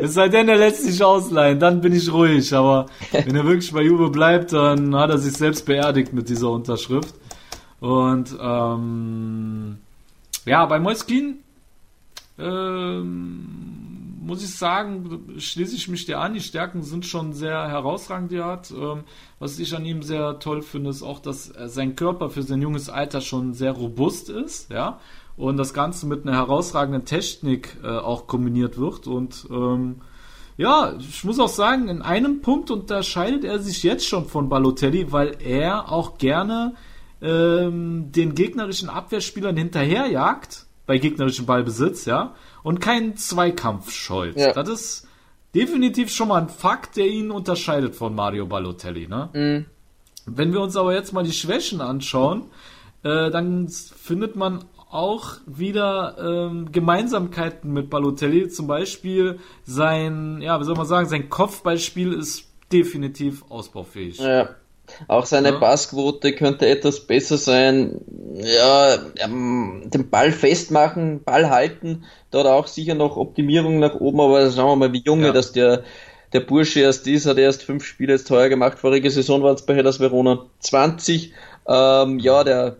es sei denn, er lässt sich ausleihen, dann bin ich ruhig. Aber wenn er wirklich bei Juve bleibt, dann hat er sich selbst beerdigt mit dieser Unterschrift. Und ähm, ja, bei Moiskin ähm, muss ich sagen, schließe ich mich dir an. Die Stärken sind schon sehr herausragend, die er hat. Ähm, was ich an ihm sehr toll finde, ist auch, dass sein Körper für sein junges Alter schon sehr robust ist, ja. Und das Ganze mit einer herausragenden Technik äh, auch kombiniert wird. Und ähm, ja, ich muss auch sagen, in einem Punkt unterscheidet er sich jetzt schon von Balotelli, weil er auch gerne ähm, den gegnerischen Abwehrspielern hinterherjagt, bei gegnerischem Ballbesitz, ja, und keinen Zweikampf scheut. Ja. Das ist definitiv schon mal ein Fakt, der ihn unterscheidet von Mario Balotelli, ne? Mhm. Wenn wir uns aber jetzt mal die Schwächen anschauen, äh, dann findet man auch wieder ähm, Gemeinsamkeiten mit Balotelli. Zum Beispiel sein, ja, wie soll man sagen, sein Kopfballspiel ist definitiv ausbaufähig. Ja. Auch seine ja. Passquote könnte etwas besser sein. Ja, ähm, den Ball festmachen, Ball halten, da hat er auch sicher noch Optimierung nach oben, aber schauen wir mal, wie junge ja. dass der, der Bursche erst ist, hat erst fünf Spiele jetzt teuer gemacht. Vorige Saison war es bei Hellas Verona 20. Ähm, ja, der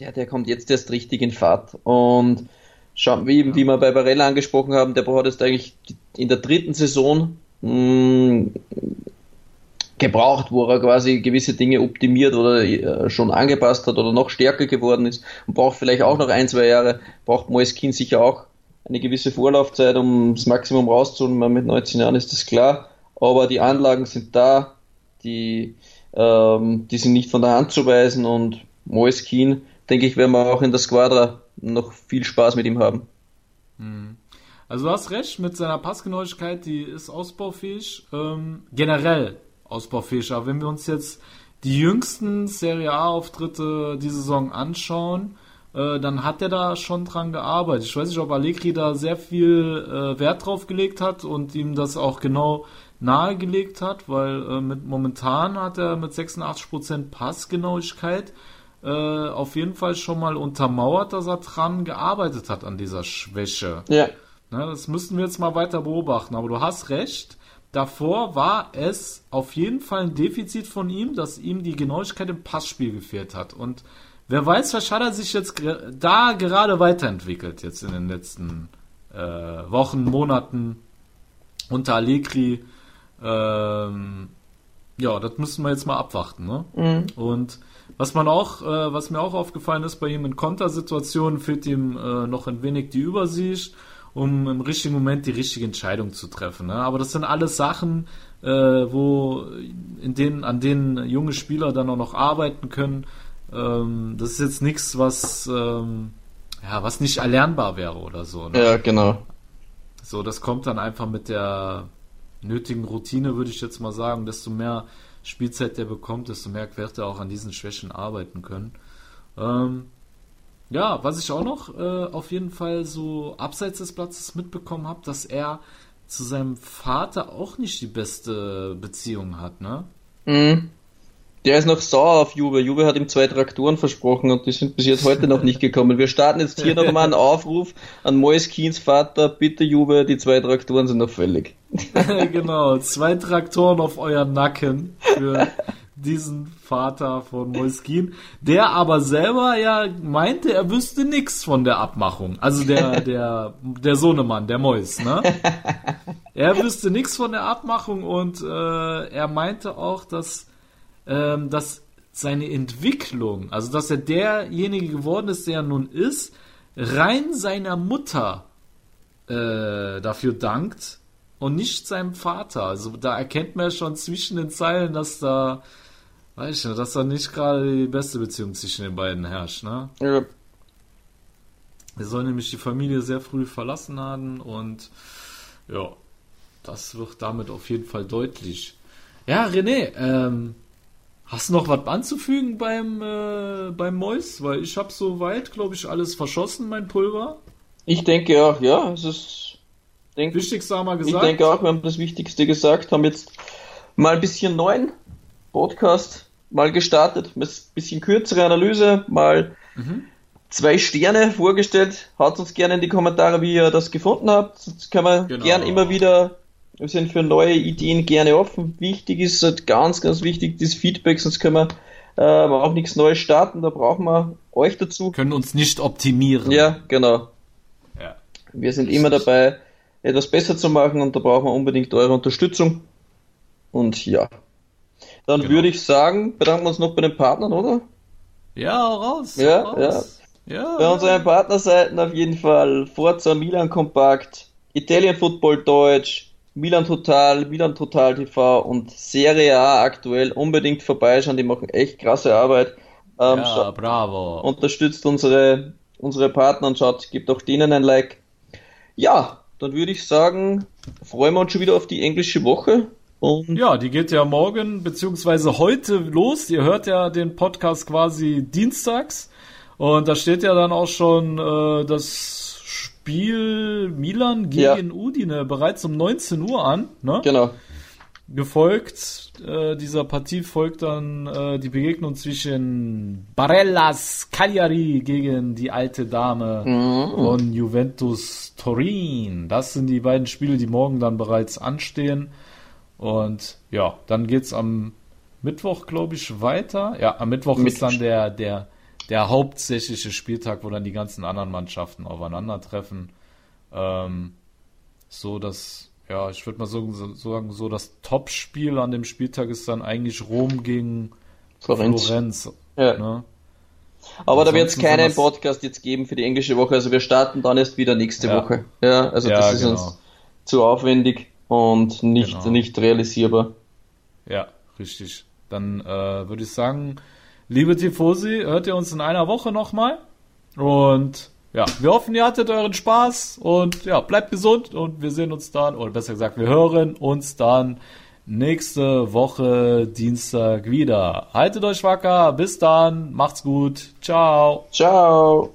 der, der kommt jetzt erst richtig in Fahrt. Und schauen, wie, wie wir bei Barella angesprochen haben, der hat jetzt eigentlich in der dritten Saison mh, mm, gebraucht, wo er quasi gewisse Dinge optimiert oder äh, schon angepasst hat oder noch stärker geworden ist und braucht vielleicht auch noch ein, zwei Jahre, braucht Moiskin sicher auch eine gewisse Vorlaufzeit, um das Maximum rauszuholen. Mit 19 Jahren ist das klar, aber die Anlagen sind da, die, ähm, die sind nicht von der Hand zu weisen und Moiskin denke ich, werden wir auch in der Squadra noch viel Spaß mit ihm haben. Hm. Also du hast recht, mit seiner Passgenauigkeit, die ist ausbaufähig. Ähm, generell ausbaufähig. Aber wenn wir uns jetzt die jüngsten Serie A-Auftritte die Saison anschauen, äh, dann hat er da schon dran gearbeitet. Ich weiß nicht, ob Allegri da sehr viel äh, Wert drauf gelegt hat und ihm das auch genau nahegelegt hat, weil äh, mit momentan hat er mit 86% Passgenauigkeit äh, auf jeden Fall schon mal untermauert, dass er dran gearbeitet hat an dieser Schwäche. Ja. Ne, das müssten wir jetzt mal weiter beobachten. Aber du hast recht. Davor war es auf jeden Fall ein Defizit von ihm, dass ihm die Genauigkeit im Passspiel gefehlt hat. Und wer weiß, vielleicht hat er sich jetzt da gerade weiterentwickelt, jetzt in den letzten äh, Wochen, Monaten unter Allegri. Ähm, ja, das müssen wir jetzt mal abwarten. Ne? Mhm. Und was man auch, äh, was mir auch aufgefallen ist bei ihm in Kontersituationen, fehlt ihm äh, noch ein wenig die Übersicht, um im richtigen Moment die richtige Entscheidung zu treffen. Ne? Aber das sind alles Sachen, äh, wo in denen, an denen junge Spieler dann auch noch arbeiten können. Ähm, das ist jetzt nichts, was ähm, ja, was nicht erlernbar wäre oder so. Ne? Ja, genau. So, das kommt dann einfach mit der nötigen Routine, würde ich jetzt mal sagen, desto mehr Spielzeit der bekommt, desto mehr wird er auch an diesen Schwächen arbeiten können. Ähm, ja, was ich auch noch äh, auf jeden Fall so abseits des Platzes mitbekommen habe, dass er zu seinem Vater auch nicht die beste Beziehung hat, ne? Mhm. Der ist noch sauer auf Juve. Juve hat ihm zwei Traktoren versprochen und die sind bis jetzt heute noch nicht gekommen. Wir starten jetzt hier nochmal einen Aufruf an Mois Keens Vater. Bitte Juve, die zwei Traktoren sind noch fällig. genau, zwei Traktoren auf euren Nacken für diesen Vater von Moiskin, der aber selber ja meinte, er wüsste nichts von der Abmachung. Also der, der, der Sohnemann, der Mois, ne? Er wüsste nichts von der Abmachung und äh, er meinte auch, dass ähm, dass seine Entwicklung, also dass er derjenige geworden ist, der er nun ist, rein seiner Mutter äh, dafür dankt und nicht seinem Vater. Also da erkennt man ja schon zwischen den Zeilen, dass da, weiß ich nicht, dass da nicht gerade die beste Beziehung zwischen den beiden herrscht, ne? Ja. Er soll nämlich die Familie sehr früh verlassen haben und ja, das wird damit auf jeden Fall deutlich. Ja, René, ähm, Hast du noch was anzufügen beim, äh, beim Mois? Weil ich habe soweit, glaube ich, alles verschossen, mein Pulver. Ich denke auch, ja. Es ist. Denk, Wichtigste haben wir gesagt. Ich denke auch, wir haben das Wichtigste gesagt, haben jetzt mal ein bisschen neuen Podcast mal gestartet, ein bisschen kürzere Analyse, mal mhm. zwei Sterne vorgestellt. Haut uns gerne in die Kommentare, wie ihr das gefunden habt. Das können wir genau. gern immer wieder wir sind für neue Ideen gerne offen. Wichtig ist halt ganz, ganz wichtig das Feedback, sonst können wir äh, auch nichts Neues starten. Da brauchen wir euch dazu. Können uns nicht optimieren. Ja, genau. Ja. Wir sind immer dabei, etwas besser zu machen und da brauchen wir unbedingt eure Unterstützung. Und ja. Dann genau. würde ich sagen, bedanken wir uns noch bei den Partnern, oder? Ja, raus. Ja, raus. ja. ja. Bei unseren Partnerseiten auf jeden Fall Forza Milan Kompakt, Italian Football Deutsch, Milan Total, Milan Total TV und Serie A aktuell unbedingt vorbeischauen. Die machen echt krasse Arbeit. Ähm, ja, bravo. Unterstützt unsere, unsere Partner und schaut, gibt auch denen ein Like. Ja, dann würde ich sagen, freuen wir uns schon wieder auf die englische Woche. Und ja, die geht ja morgen beziehungsweise heute los. Ihr hört ja den Podcast quasi dienstags. Und da steht ja dann auch schon äh, das Spiel Milan gegen ja. Udine bereits um 19 Uhr an. Ne? Genau. Gefolgt äh, dieser Partie folgt dann äh, die Begegnung zwischen Barellas Cagliari gegen die alte Dame mhm. von Juventus Turin. Das sind die beiden Spiele, die morgen dann bereits anstehen. Und ja, dann geht's am Mittwoch, glaube ich, weiter. Ja, am Mittwoch Mit ist dann der, der, der hauptsächliche Spieltag, wo dann die ganzen anderen Mannschaften aufeinandertreffen. Ähm, so dass, ja, ich würde mal so, so, sagen, so das Top-Spiel an dem Spieltag ist dann eigentlich Rom gegen Florenz. Florenz ja. Ne? Aber Ansonsten da wird es keinen Podcast jetzt geben für die englische Woche. Also wir starten dann erst wieder nächste ja. Woche. Ja, also ja, das ist genau. uns zu aufwendig und nicht, genau. nicht realisierbar. Ja, richtig. Dann äh, würde ich sagen, liebe Tifosi, hört ihr uns in einer Woche nochmal. Und ja, wir hoffen, ihr hattet euren Spaß und ja, bleibt gesund und wir sehen uns dann, oder besser gesagt, wir hören uns dann nächste Woche Dienstag wieder. Haltet euch wacker, bis dann, macht's gut, ciao. Ciao.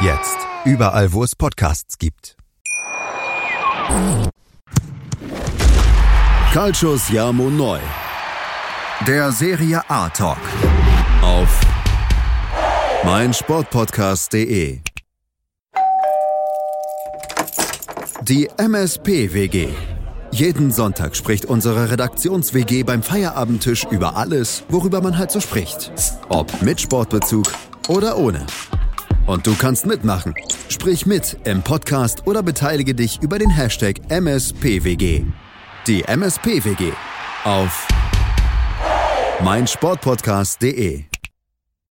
Jetzt. Überall, wo es Podcasts gibt. Calcius Jamo Neu. Der Serie A Talk. Auf meinsportpodcast.de. Die MSP-WG. Jeden Sonntag spricht unsere Redaktions-WG beim Feierabendtisch über alles, worüber man halt so spricht. Ob mit Sportbezug oder ohne. Und du kannst mitmachen. Sprich mit im Podcast oder beteilige dich über den Hashtag MSPWG. Die MSPWG auf meinsportpodcast.de